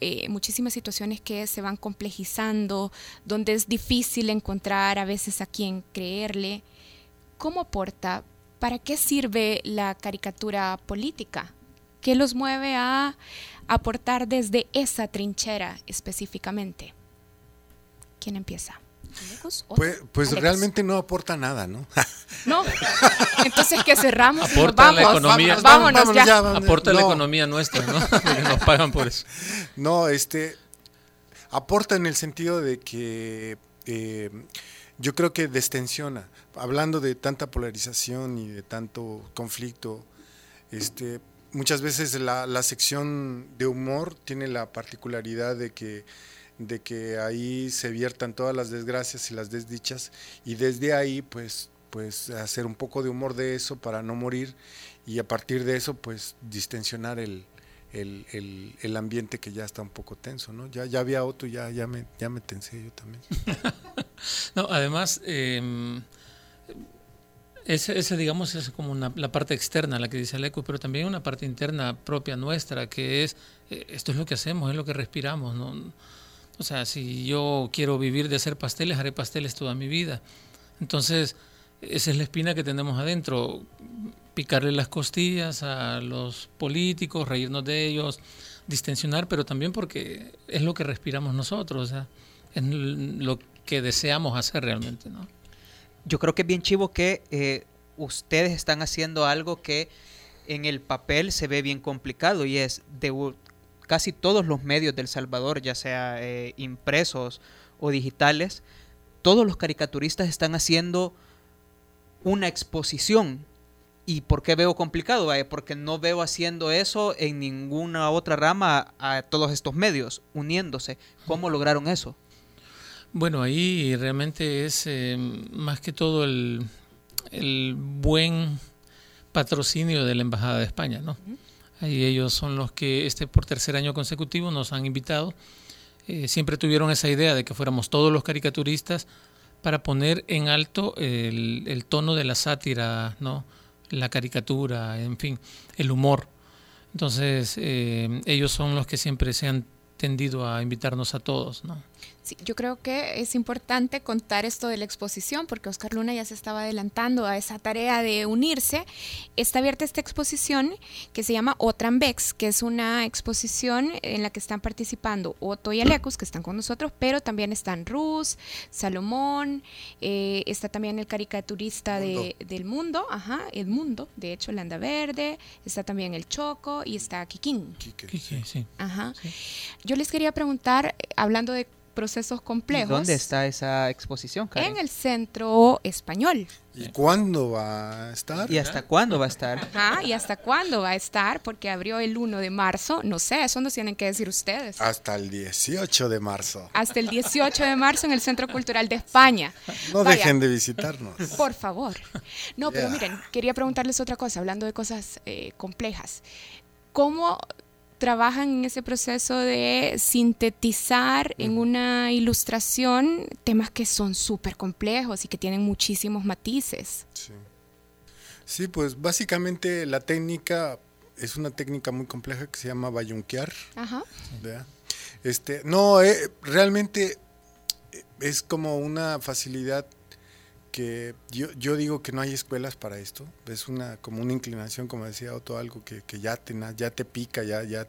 eh, muchísimas situaciones que se van complejizando, donde es difícil encontrar a veces a quién creerle. ¿Cómo aporta? ¿Para qué sirve la caricatura política? ¿Qué los mueve a aportar desde esa trinchera específicamente? ¿Quién empieza? Pues, pues Alecus. realmente no aporta nada, ¿no? *laughs* No. Entonces que cerramos. y nos Aporta a la vamos. economía. Vámonos, vámonos ya. ya, vámonos. Aporta a la No. economía nuestra, ¿no? *laughs* Porque nos pagan por eso. No, este aporta en el sentido de que eh, yo creo que destensiona. Hablando de tanta polarización y de tanto conflicto, este, muchas veces la, la sección de humor tiene la particularidad de que de que ahí se viertan todas las desgracias y las desdichas y desde ahí pues pues hacer un poco de humor de eso para no morir y a partir de eso pues distensionar el, el, el- ambiente que ya está un poco tenso, ¿no? Ya, ya había otro, ya, ya, me, ya me tensé yo también. *laughs* No, además, eh, ese, ese, digamos, es como una, la parte externa, la que dice Aleco, pero también una parte interna propia nuestra, que es, eh, esto es lo que hacemos, es lo que respiramos, ¿no? O sea, si yo quiero vivir de hacer pasteles, haré pasteles toda mi vida. Entonces, esa es la espina que tenemos adentro, picarle las costillas a los políticos, reírnos de ellos, distensionar, pero también porque es lo que respiramos nosotros, o sea, es lo que deseamos hacer realmente, ¿no? Yo creo que es bien chivo que eh, ustedes están haciendo algo que en el papel se ve bien complicado y es de casi todos los medios del Salvador, ya sea eh, impresos o digitales, todos los caricaturistas están haciendo una exposición. ¿Y por qué veo complicado? Porque no veo haciendo eso en ninguna otra rama a todos estos medios, uniéndose. ¿Cómo lograron eso? Bueno, ahí realmente es eh, más que todo el, el buen patrocinio de la Embajada de España, ¿no? Ahí ellos son los que este por tercer año consecutivo nos han invitado. Eh, siempre tuvieron esa idea de que fuéramos todos los caricaturistas para poner en alto el, el tono de la sátira, ¿no? La caricatura, en fin, el humor. Entonces, eh, ellos son los que siempre se han tendido a invitarnos a todos, ¿no? Sí, yo creo que es importante contar esto de la exposición porque Oscar Luna ya se estaba adelantando a esa tarea de unirse. Está abierta esta exposición que se llama Otrambex, que es una exposición en la que están participando Otto y Alecus, que están con nosotros, pero también están Rus, Salomón, eh, está también el caricaturista de, del mundo, ajá, el mundo, de hecho, Landa Verde, está también el Choco y está Kikín. Quique, sí. Ajá. Yo les quería preguntar, eh, hablando de procesos complejos. ¿Y ¿Dónde está esa exposición, Karen? En el Centro Español. ¿Y cuándo va a estar? ¿Y hasta cuándo va a estar? Ajá, ¿y hasta cuándo va a estar? Porque abrió el 1 de marzo. No sé, eso nos tienen que decir ustedes. Hasta el 18 de marzo. Hasta el 18 de marzo en el Centro Cultural de España. No dejen de visitarnos. Por favor. No, pero miren, quería preguntarles otra cosa, hablando de cosas eh, complejas. ¿Cómo trabajan en ese proceso de sintetizar en una ilustración temas que son súper complejos y que tienen muchísimos matices. Sí. pues básicamente la técnica es una técnica muy compleja que se llama bayunquear. Ajá. Este, no, eh, realmente eh, es como una facilidad que yo, yo digo que no hay escuelas para esto, es una como una inclinación, como decía Otto, algo que, que ya, te, ya te pica, ya, ya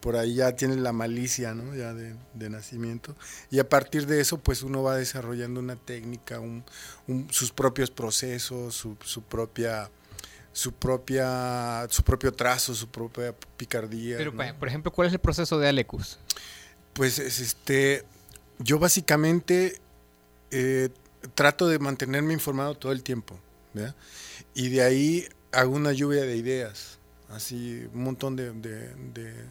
por ahí ya tienes la malicia ¿no? ya de, de, nacimiento y a partir de eso pues uno va desarrollando una técnica, un, sus propios procesos, su, su propia su propia su propio trazo, su propia picardía. Pero por ejemplo, ¿cuál es el proceso de Alecus? Pues es este yo básicamente eh, trato de mantenerme informado todo el tiempo. Y de ahí hago una lluvia de ideas, así un montón de,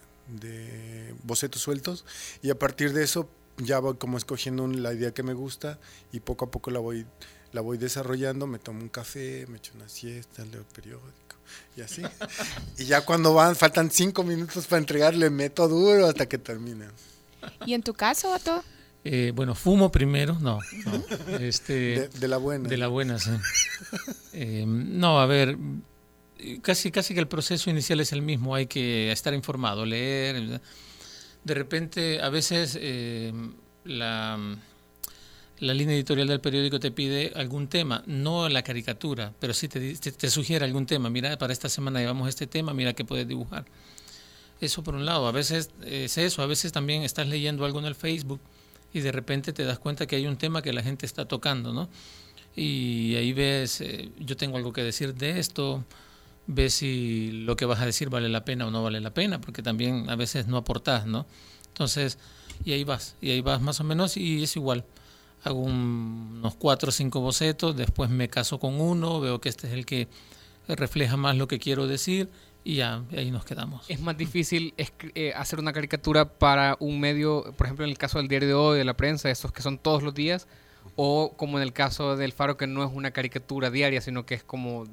bocetos sueltos. Y a partir de eso ya voy como escogiendo la idea que me gusta y poco a poco la voy, la voy desarrollando. Me tomo un café, me echo una siesta, leo el periódico y así. y ya cuando van, faltan cinco minutos para entregarle, meto duro hasta que termine. ¿Y en tu caso, Otto? Eh, bueno, fumo primero, no. *laughs* Este, de, la buena. De la buena, sí. Eh, no, a ver, casi, casi que el proceso inicial es el mismo, hay que estar informado, leer. De repente, a veces eh, la, la línea editorial del periódico te pide algún tema, no la caricatura, pero sí te, te, sugiere algún tema. Mira, para esta semana llevamos este tema, mira qué puedes dibujar. Eso por un lado, a veces es eso, a veces también estás leyendo algo en el Facebook y de repente te das cuenta que hay un tema que la gente está tocando, ¿no? Y ahí ves, eh, yo tengo algo que decir de esto, ves si lo que vas a decir vale la pena o no vale la pena, porque también a veces no aportás, ¿no? Entonces, y ahí vas, y ahí vas más o menos y es igual. Hago unos cuatro o cinco bocetos, después me caso con uno, veo que este es el que refleja más lo que quiero decir y ya ahí nos quedamos. Es más difícil eh, hacer una caricatura para un medio, por ejemplo en el caso del diario de hoy, de la prensa, estos que son todos los días, o como en el caso del Faro que no es una caricatura diaria, sino que es como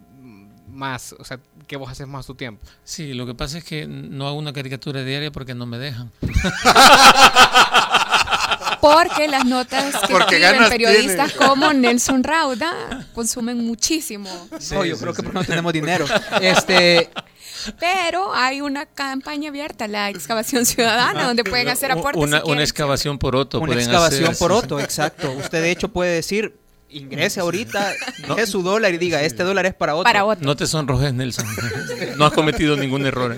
más, o sea, que vos haces más tu tiempo. Sí, lo que pasa es que no hago una caricatura diaria porque no me dejan. *laughs* porque las notas que escriben periodistas como Nelson Rauda consumen muchísimo. yo creo que no tenemos dinero. Este, pero hay una campaña abierta, la excavación ciudadana, donde pueden hacer aportes. Una, una excavación por otro. Una excavación por otro, exacto. Usted de hecho puede decir, ingrese ahorita, es su dólar y diga, este dólar es para otro. Para otro. No te sonrojes, Nelson. No has cometido ningún error.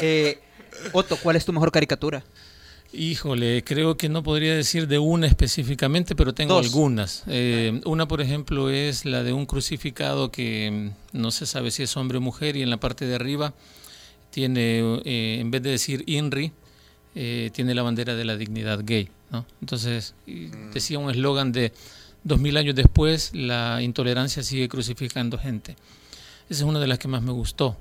Eh, *laughs* Otto, ¿cuál es tu mejor caricatura? Híjole, creo que no podría decir de una específicamente, pero tengo algunas. Eh, una, por ejemplo, es la de un crucificado que mm, no se sabe si es hombre o mujer y en la parte de arriba tiene, eh, en vez de decir INRI, eh, tiene la bandera de la dignidad gay. ¿no? Entonces, mm. decía un eslogan de dos mil años después, la intolerancia sigue crucificando gente. Esa es una de las que más me gustó.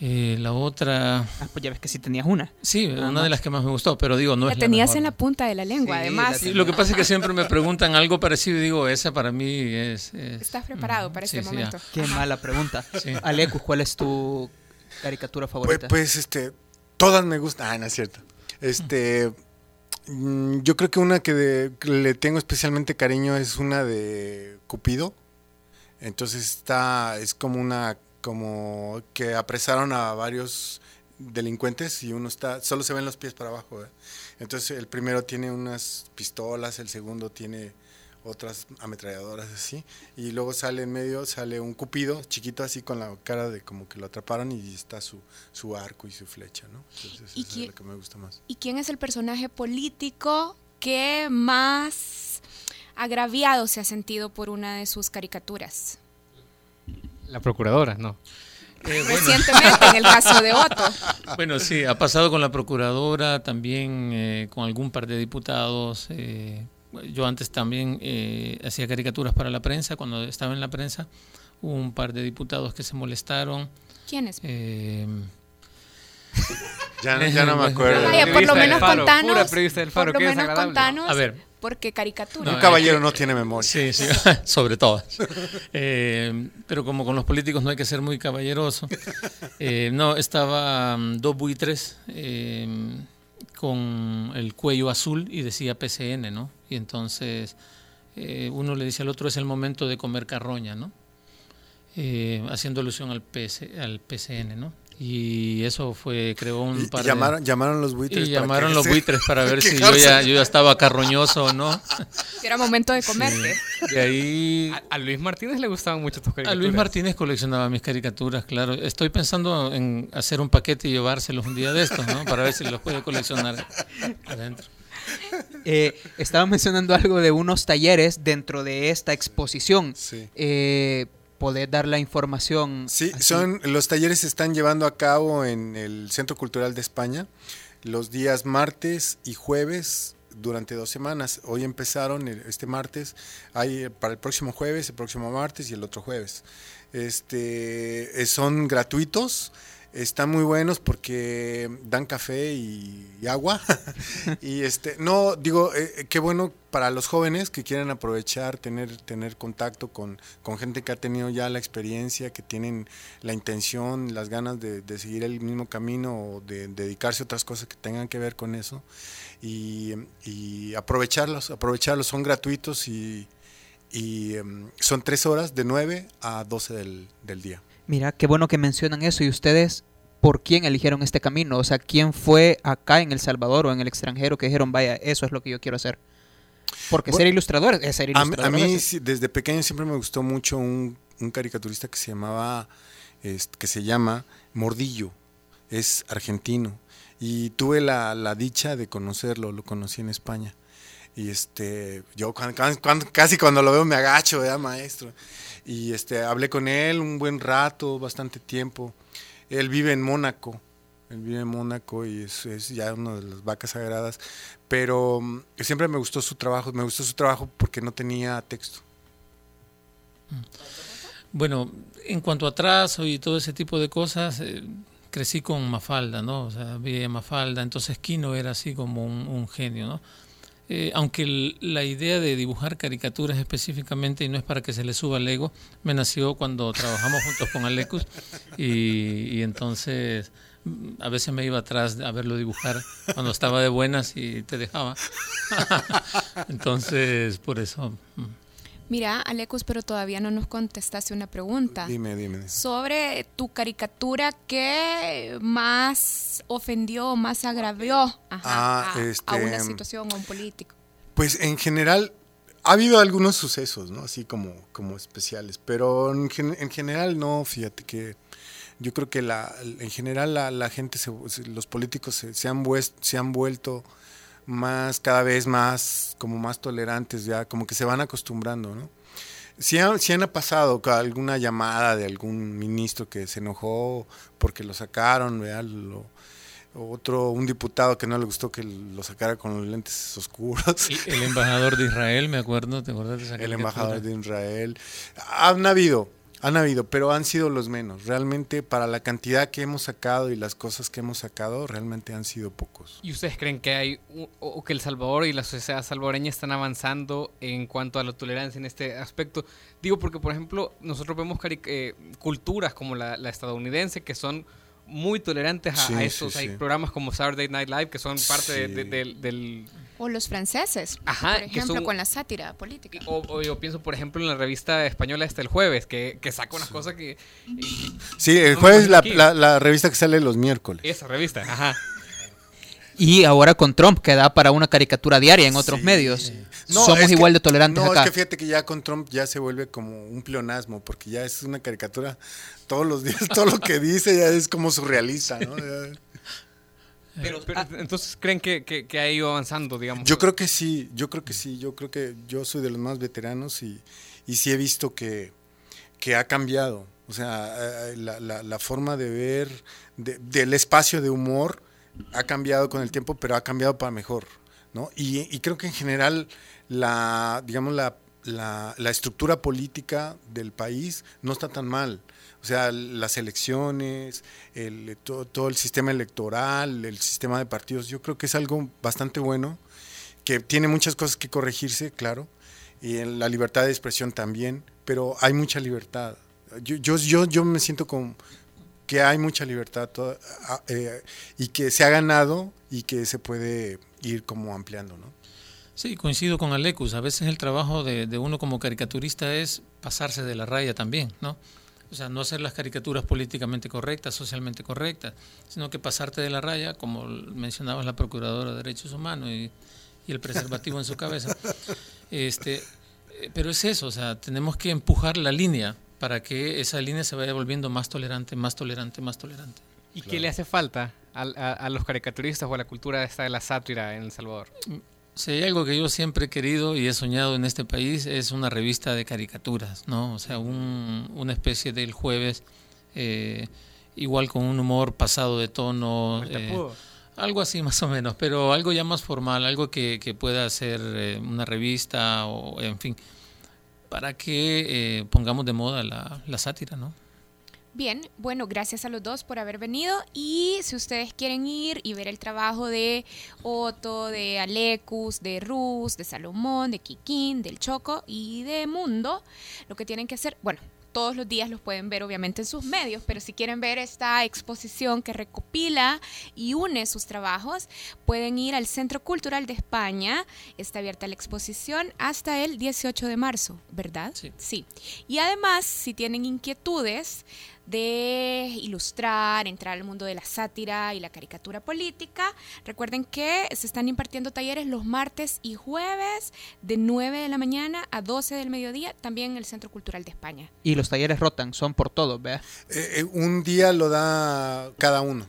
Eh, la otra. Ah, pues ya ves que sí tenías una. Sí, una de las que más me gustó, pero digo, no la es tenías en la punta de la lengua, además. lo que pasa es que siempre me preguntan algo parecido y digo, esa para mí es. Estás preparado para este momento. Qué mala pregunta. Alecus, ¿cuál es tu caricatura favorita? Pues, este, todas me gustan. Ah, no es cierto. Este. Mm, yo creo que una que le tengo especialmente cariño es una de Cupido. Entonces está, es como una como que apresaron a varios delincuentes y uno está, solo se ven los pies para abajo. ¿eh? Entonces el primero tiene unas pistolas, el segundo tiene otras ametralladoras así, y luego sale en medio, sale un cupido chiquito así con la cara de como que lo atraparon y está su, su arco y su flecha, ¿no? Entonces ¿Y es lo que me gusta más. ¿Y quién es el personaje político que más agraviado se ha sentido por una de sus caricaturas? La procuradora, no. Eh, *laughs* bueno. recientemente en el caso de Otto. *laughs* Bueno, sí, ha pasado con la procuradora, también eh, con algún par de diputados. eh, yo antes también eh, hacía caricaturas para la prensa, cuando estaba en la prensa, hubo un par de diputados que se molestaron. ¿Quiénes? Eh, Ya no- ya no me *laughs* acuerdo. Vaya, por lo menos contanos. por lo menos contanos. A ver. Porque caricatura. Un caballero no tiene memoria. Sí, sí, *laughs* sobre todo. Eh, pero como con los políticos no hay que ser muy caballeroso. Eh, no, estaban dos buitres eh, con el cuello azul y decía PCN, ¿no? Y entonces eh, uno le dice al otro es el momento de comer carroña, ¿no? Eh, haciendo alusión al, PS, al PCN, ¿no? Y eso fue, creó un par llamaron- de... llamaron los buitres Y para llamaron *laughs* los se- buitres para ver si yo ya, yo ya estaba carroñoso o no. Era momento de comerte. De ahí... A, a Luis Martínez le gustaban mucho tus A caricaturas. Luis Martínez coleccionaba mis caricaturas, claro. Estoy pensando en hacer un paquete y llevárselos un día de estos, ¿no? Para ver si los puede coleccionar adentro. Eh, estaba mencionando algo de unos talleres dentro de esta exposición. Eh, ¿Poder dar la información? Sí, así? son los talleres se están llevando a cabo en el Centro Cultural de España los días martes y jueves durante dos semanas. Hoy empezaron este martes, hay eh, para el próximo jueves, el próximo martes y el otro jueves. Este eh, son gratuitos. Están muy buenos porque dan café y, agua. *laughs* y este, no, digo, eh, eh, qué bueno para los jóvenes que quieren aprovechar, tener, tener contacto con, con gente que ha tenido ya la experiencia, que tienen la intención, las ganas de, seguir el mismo camino o de, dedicarse a otras cosas que tengan que ver con eso. Y, y aprovecharlos, aprovecharlos, son gratuitos y, y em, son tres horas de 9 a 12 del, del día. Mira, qué bueno que mencionan eso. ¿Y ustedes por quién eligieron este camino? O sea, ¿quién fue acá en El Salvador o en el extranjero que dijeron, vaya, eso es lo que yo quiero hacer? Porque ser Bueno, ilustrador es ser A, mí- ilustrador. a mí veces. sí, desde pequeño siempre me gustó mucho un, un caricaturista que se llamaba, este, que se llama Mordillo, es argentino y tuve la, la dicha de conocerlo, lo conocí en España y este, yo cuan- cuan- cuan- casi cuando lo veo me agacho, ¿verdad, maestro? Y este, hablé con él un buen rato, bastante tiempo. Él vive en Mónaco, él vive en Mónaco y es, ya una de las vacas sagradas, pero mm, siempre me gustó su trabajo, me gustó su trabajo porque no tenía texto. Bueno, en cuanto a trazo y todo ese tipo de cosas, eh, crecí con Mafalda, ¿no? O sea, vi Mafalda, entonces Kino era así como un genio, ¿no? Eh, aunque la idea de dibujar caricaturas específicamente, y no es para que se le suba el ego, me nació cuando trabajamos juntos con Alecus y, y entonces mm, a veces me iba atrás a verlo dibujar cuando estaba de buenas y te dejaba. *laughs* entonces, por eso... Mira, Alecus, pero todavía no nos contestaste una pregunta. Dime, dime. Sobre tu caricatura que más ofendió, más agravió ajá, Ah, a, a este, una situación, a un político. Pues en general ha habido algunos sucesos, ¿no? Así como, como especiales, pero en, gen- en general no, fíjate que yo creo que la, en general la, la gente, se- los políticos se, se han se han vuelto más, cada vez más, como más tolerantes ya, como que se van acostumbrando, ¿no? Si han, sí han pasado alguna llamada de algún ministro que se enojó porque lo sacaron, ¿verdad? Lo- otro, un diputado que no le gustó que lo sacara con los lentes oscuros. El embajador de Israel, me acuerdo, ¿te acuerdas de esa El embajador de Israel. Han habido, han habido, pero han sido los menos. Realmente para la cantidad que hemos sacado y las cosas que hemos sacado, realmente han sido pocos. ¿Y ustedes creen que hay o que El Salvador y la sociedad salvadoreña están avanzando en cuanto a la tolerancia en este aspecto? Digo porque, por ejemplo, nosotros vemos eh, culturas como la, la estadounidense que son muy tolerantes a, Sí, a sí, estos. Hay sí. programas como Saturday Night Live que son parte de- Sí. de- del-. O los franceses, Ajá, por ejemplo, son- con la sátira política. O, o yo pienso, por ejemplo, en la revista española Hasta el Jueves, que, que saca unas cosas que... y- Sí, el no jueves me la, la, la revista que sale los miércoles. Esa revista, ajá. Y ahora con Trump, que da para una caricatura diaria en otros medios. Somos es que- igual de tolerantes no, acá. es que fíjate que ya con Trump ya se vuelve como un pleonasmo, porque ya es una caricatura todos los días, *laughs* todo lo que dice ya es como surrealista, ¿no? Pero, pero, entonces, ¿creen que, que, que ha ido avanzando, digamos? Yo creo que sí, yo creo que sí, yo creo que yo soy de los más veteranos y, y sí he visto que, que ha cambiado, O sea, eh, la, la- la forma de ver de- del espacio de humor ha cambiado con el tiempo, pero ha cambiado para mejor, ¿no? Y, y creo que en general la, digamos, la, la- estructura política del país no está tan mal. O sea, las elecciones, el, todo, todo el sistema electoral, el sistema de partidos, yo creo que es algo bastante bueno, que tiene muchas cosas que corregirse, claro, y en la libertad de expresión también, pero hay mucha libertad. Yo, yo, yo, yo me siento como que hay mucha libertad toda- eh, y que se ha ganado y que se puede ir como ampliando, ¿no? Sí, coincido con Alecus. A veces el trabajo de, de uno como caricaturista es pasarse de la raya también, ¿no? O sea, no hacer las caricaturas políticamente correctas, socialmente correctas, sino que pasarte de la raya, como mencionabas la Procuradora de Derechos Humanos y, y el preservativo en su cabeza. *laughs* Este, eh, pero es eso, o sea, tenemos que empujar la línea para que esa línea se vaya volviendo más tolerante, más tolerante, más tolerante. ¿Y qué le hace falta al- a, a los caricaturistas o a la cultura esta de la sátira en El Salvador? Si hay algo que yo siempre he querido y he soñado en este país es una revista de caricaturas, ¿no? O sea, un- una especie del jueves, eh, igual con un humor pasado de tono, eh, Pudo. algo así *laughs* más o menos, pero algo ya más formal, algo que, que pueda ser eh, una revista o, en fin, para que eh, pongamos de moda la, sátira, ¿no? Bien, bueno, gracias a los dos por haber venido y si ustedes quieren ir y ver el trabajo de Otto, de Alecus, de Rus, de Salomón, de Kikín, del Choco y de Mundo, lo que tienen que hacer, bueno, todos los días los pueden ver obviamente en sus medios, pero si quieren ver esta exposición que recopila y une sus trabajos, pueden ir al Centro Cultural de España. Está abierta la exposición hasta el 18 de marzo, ¿verdad? Sí. Sí. Y además, si tienen inquietudes de ilustrar, entrar al mundo de la sátira y la caricatura política, recuerden que se están impartiendo talleres los martes y jueves de 9 de la mañana a 12 del mediodía, también en el Centro Cultural de España. Y los talleres rotan, son por todos, ¿vea? Eh, eh, un día lo da cada uno.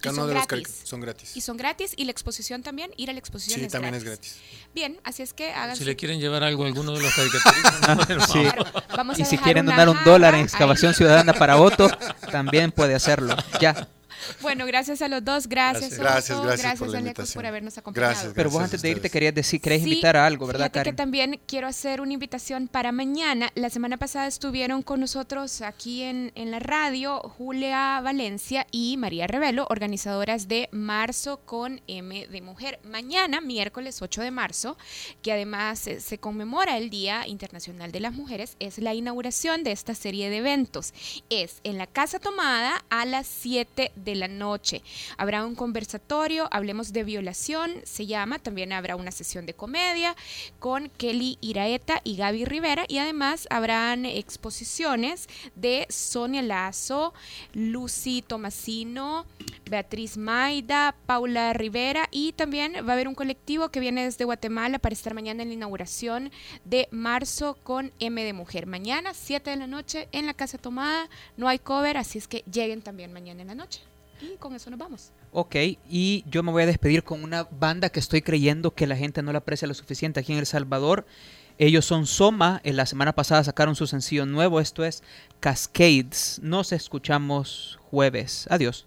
Cada son uno de los gratis. caric- son gratis. Y son gratis y la exposición también, ir a la exposición Sí, es también gratis. es gratis. Bien, así es que hagan Si le quieren llevar algo a alguno de los *laughs* caricaturistas, por Sí. Vamos Y a si quieren donar un dólar en ahí. excavación ciudadana para voto, también puede hacerlo. Ya. Bueno, gracias a los dos, gracias. Gracias, gracias por la Alecos, invitación. por habernos acompañado. Gracias, Pero vos gracias antes de irte querías decir, querías Sí, invitar a algo, ¿verdad, Karen? que también quiero hacer una invitación para mañana. La semana pasada estuvieron con nosotros aquí en, en la radio Julia Valencia y María Revelo, organizadoras de Marzo con M de Mujer. Mañana, miércoles 8 de marzo, que además eh, se conmemora el Día Internacional de las Mujeres, es la inauguración de esta serie de eventos. Es en la Casa Tomada a las 7 de la noche. Habrá un conversatorio, hablemos de violación, se llama, también habrá una sesión de comedia con Kelly Iraeta y Gaby Rivera y además habrán exposiciones de Sonia Lazo, Lucy Tomasino, Beatriz Maida, Paula Rivera y también va a haber un colectivo que viene desde Guatemala para estar mañana en la inauguración de marzo con M de Mujer. Mañana, 7 de la noche en la Casa Tomada, no hay cover, así es que lleguen también mañana en la noche. Y con eso nos vamos. Ok, y yo me voy a despedir con una banda que estoy creyendo que la gente no la aprecia lo suficiente aquí en El Salvador. Ellos son Soma, en la semana pasada sacaron su sencillo nuevo, esto es Cascades. Nos escuchamos jueves. Adiós.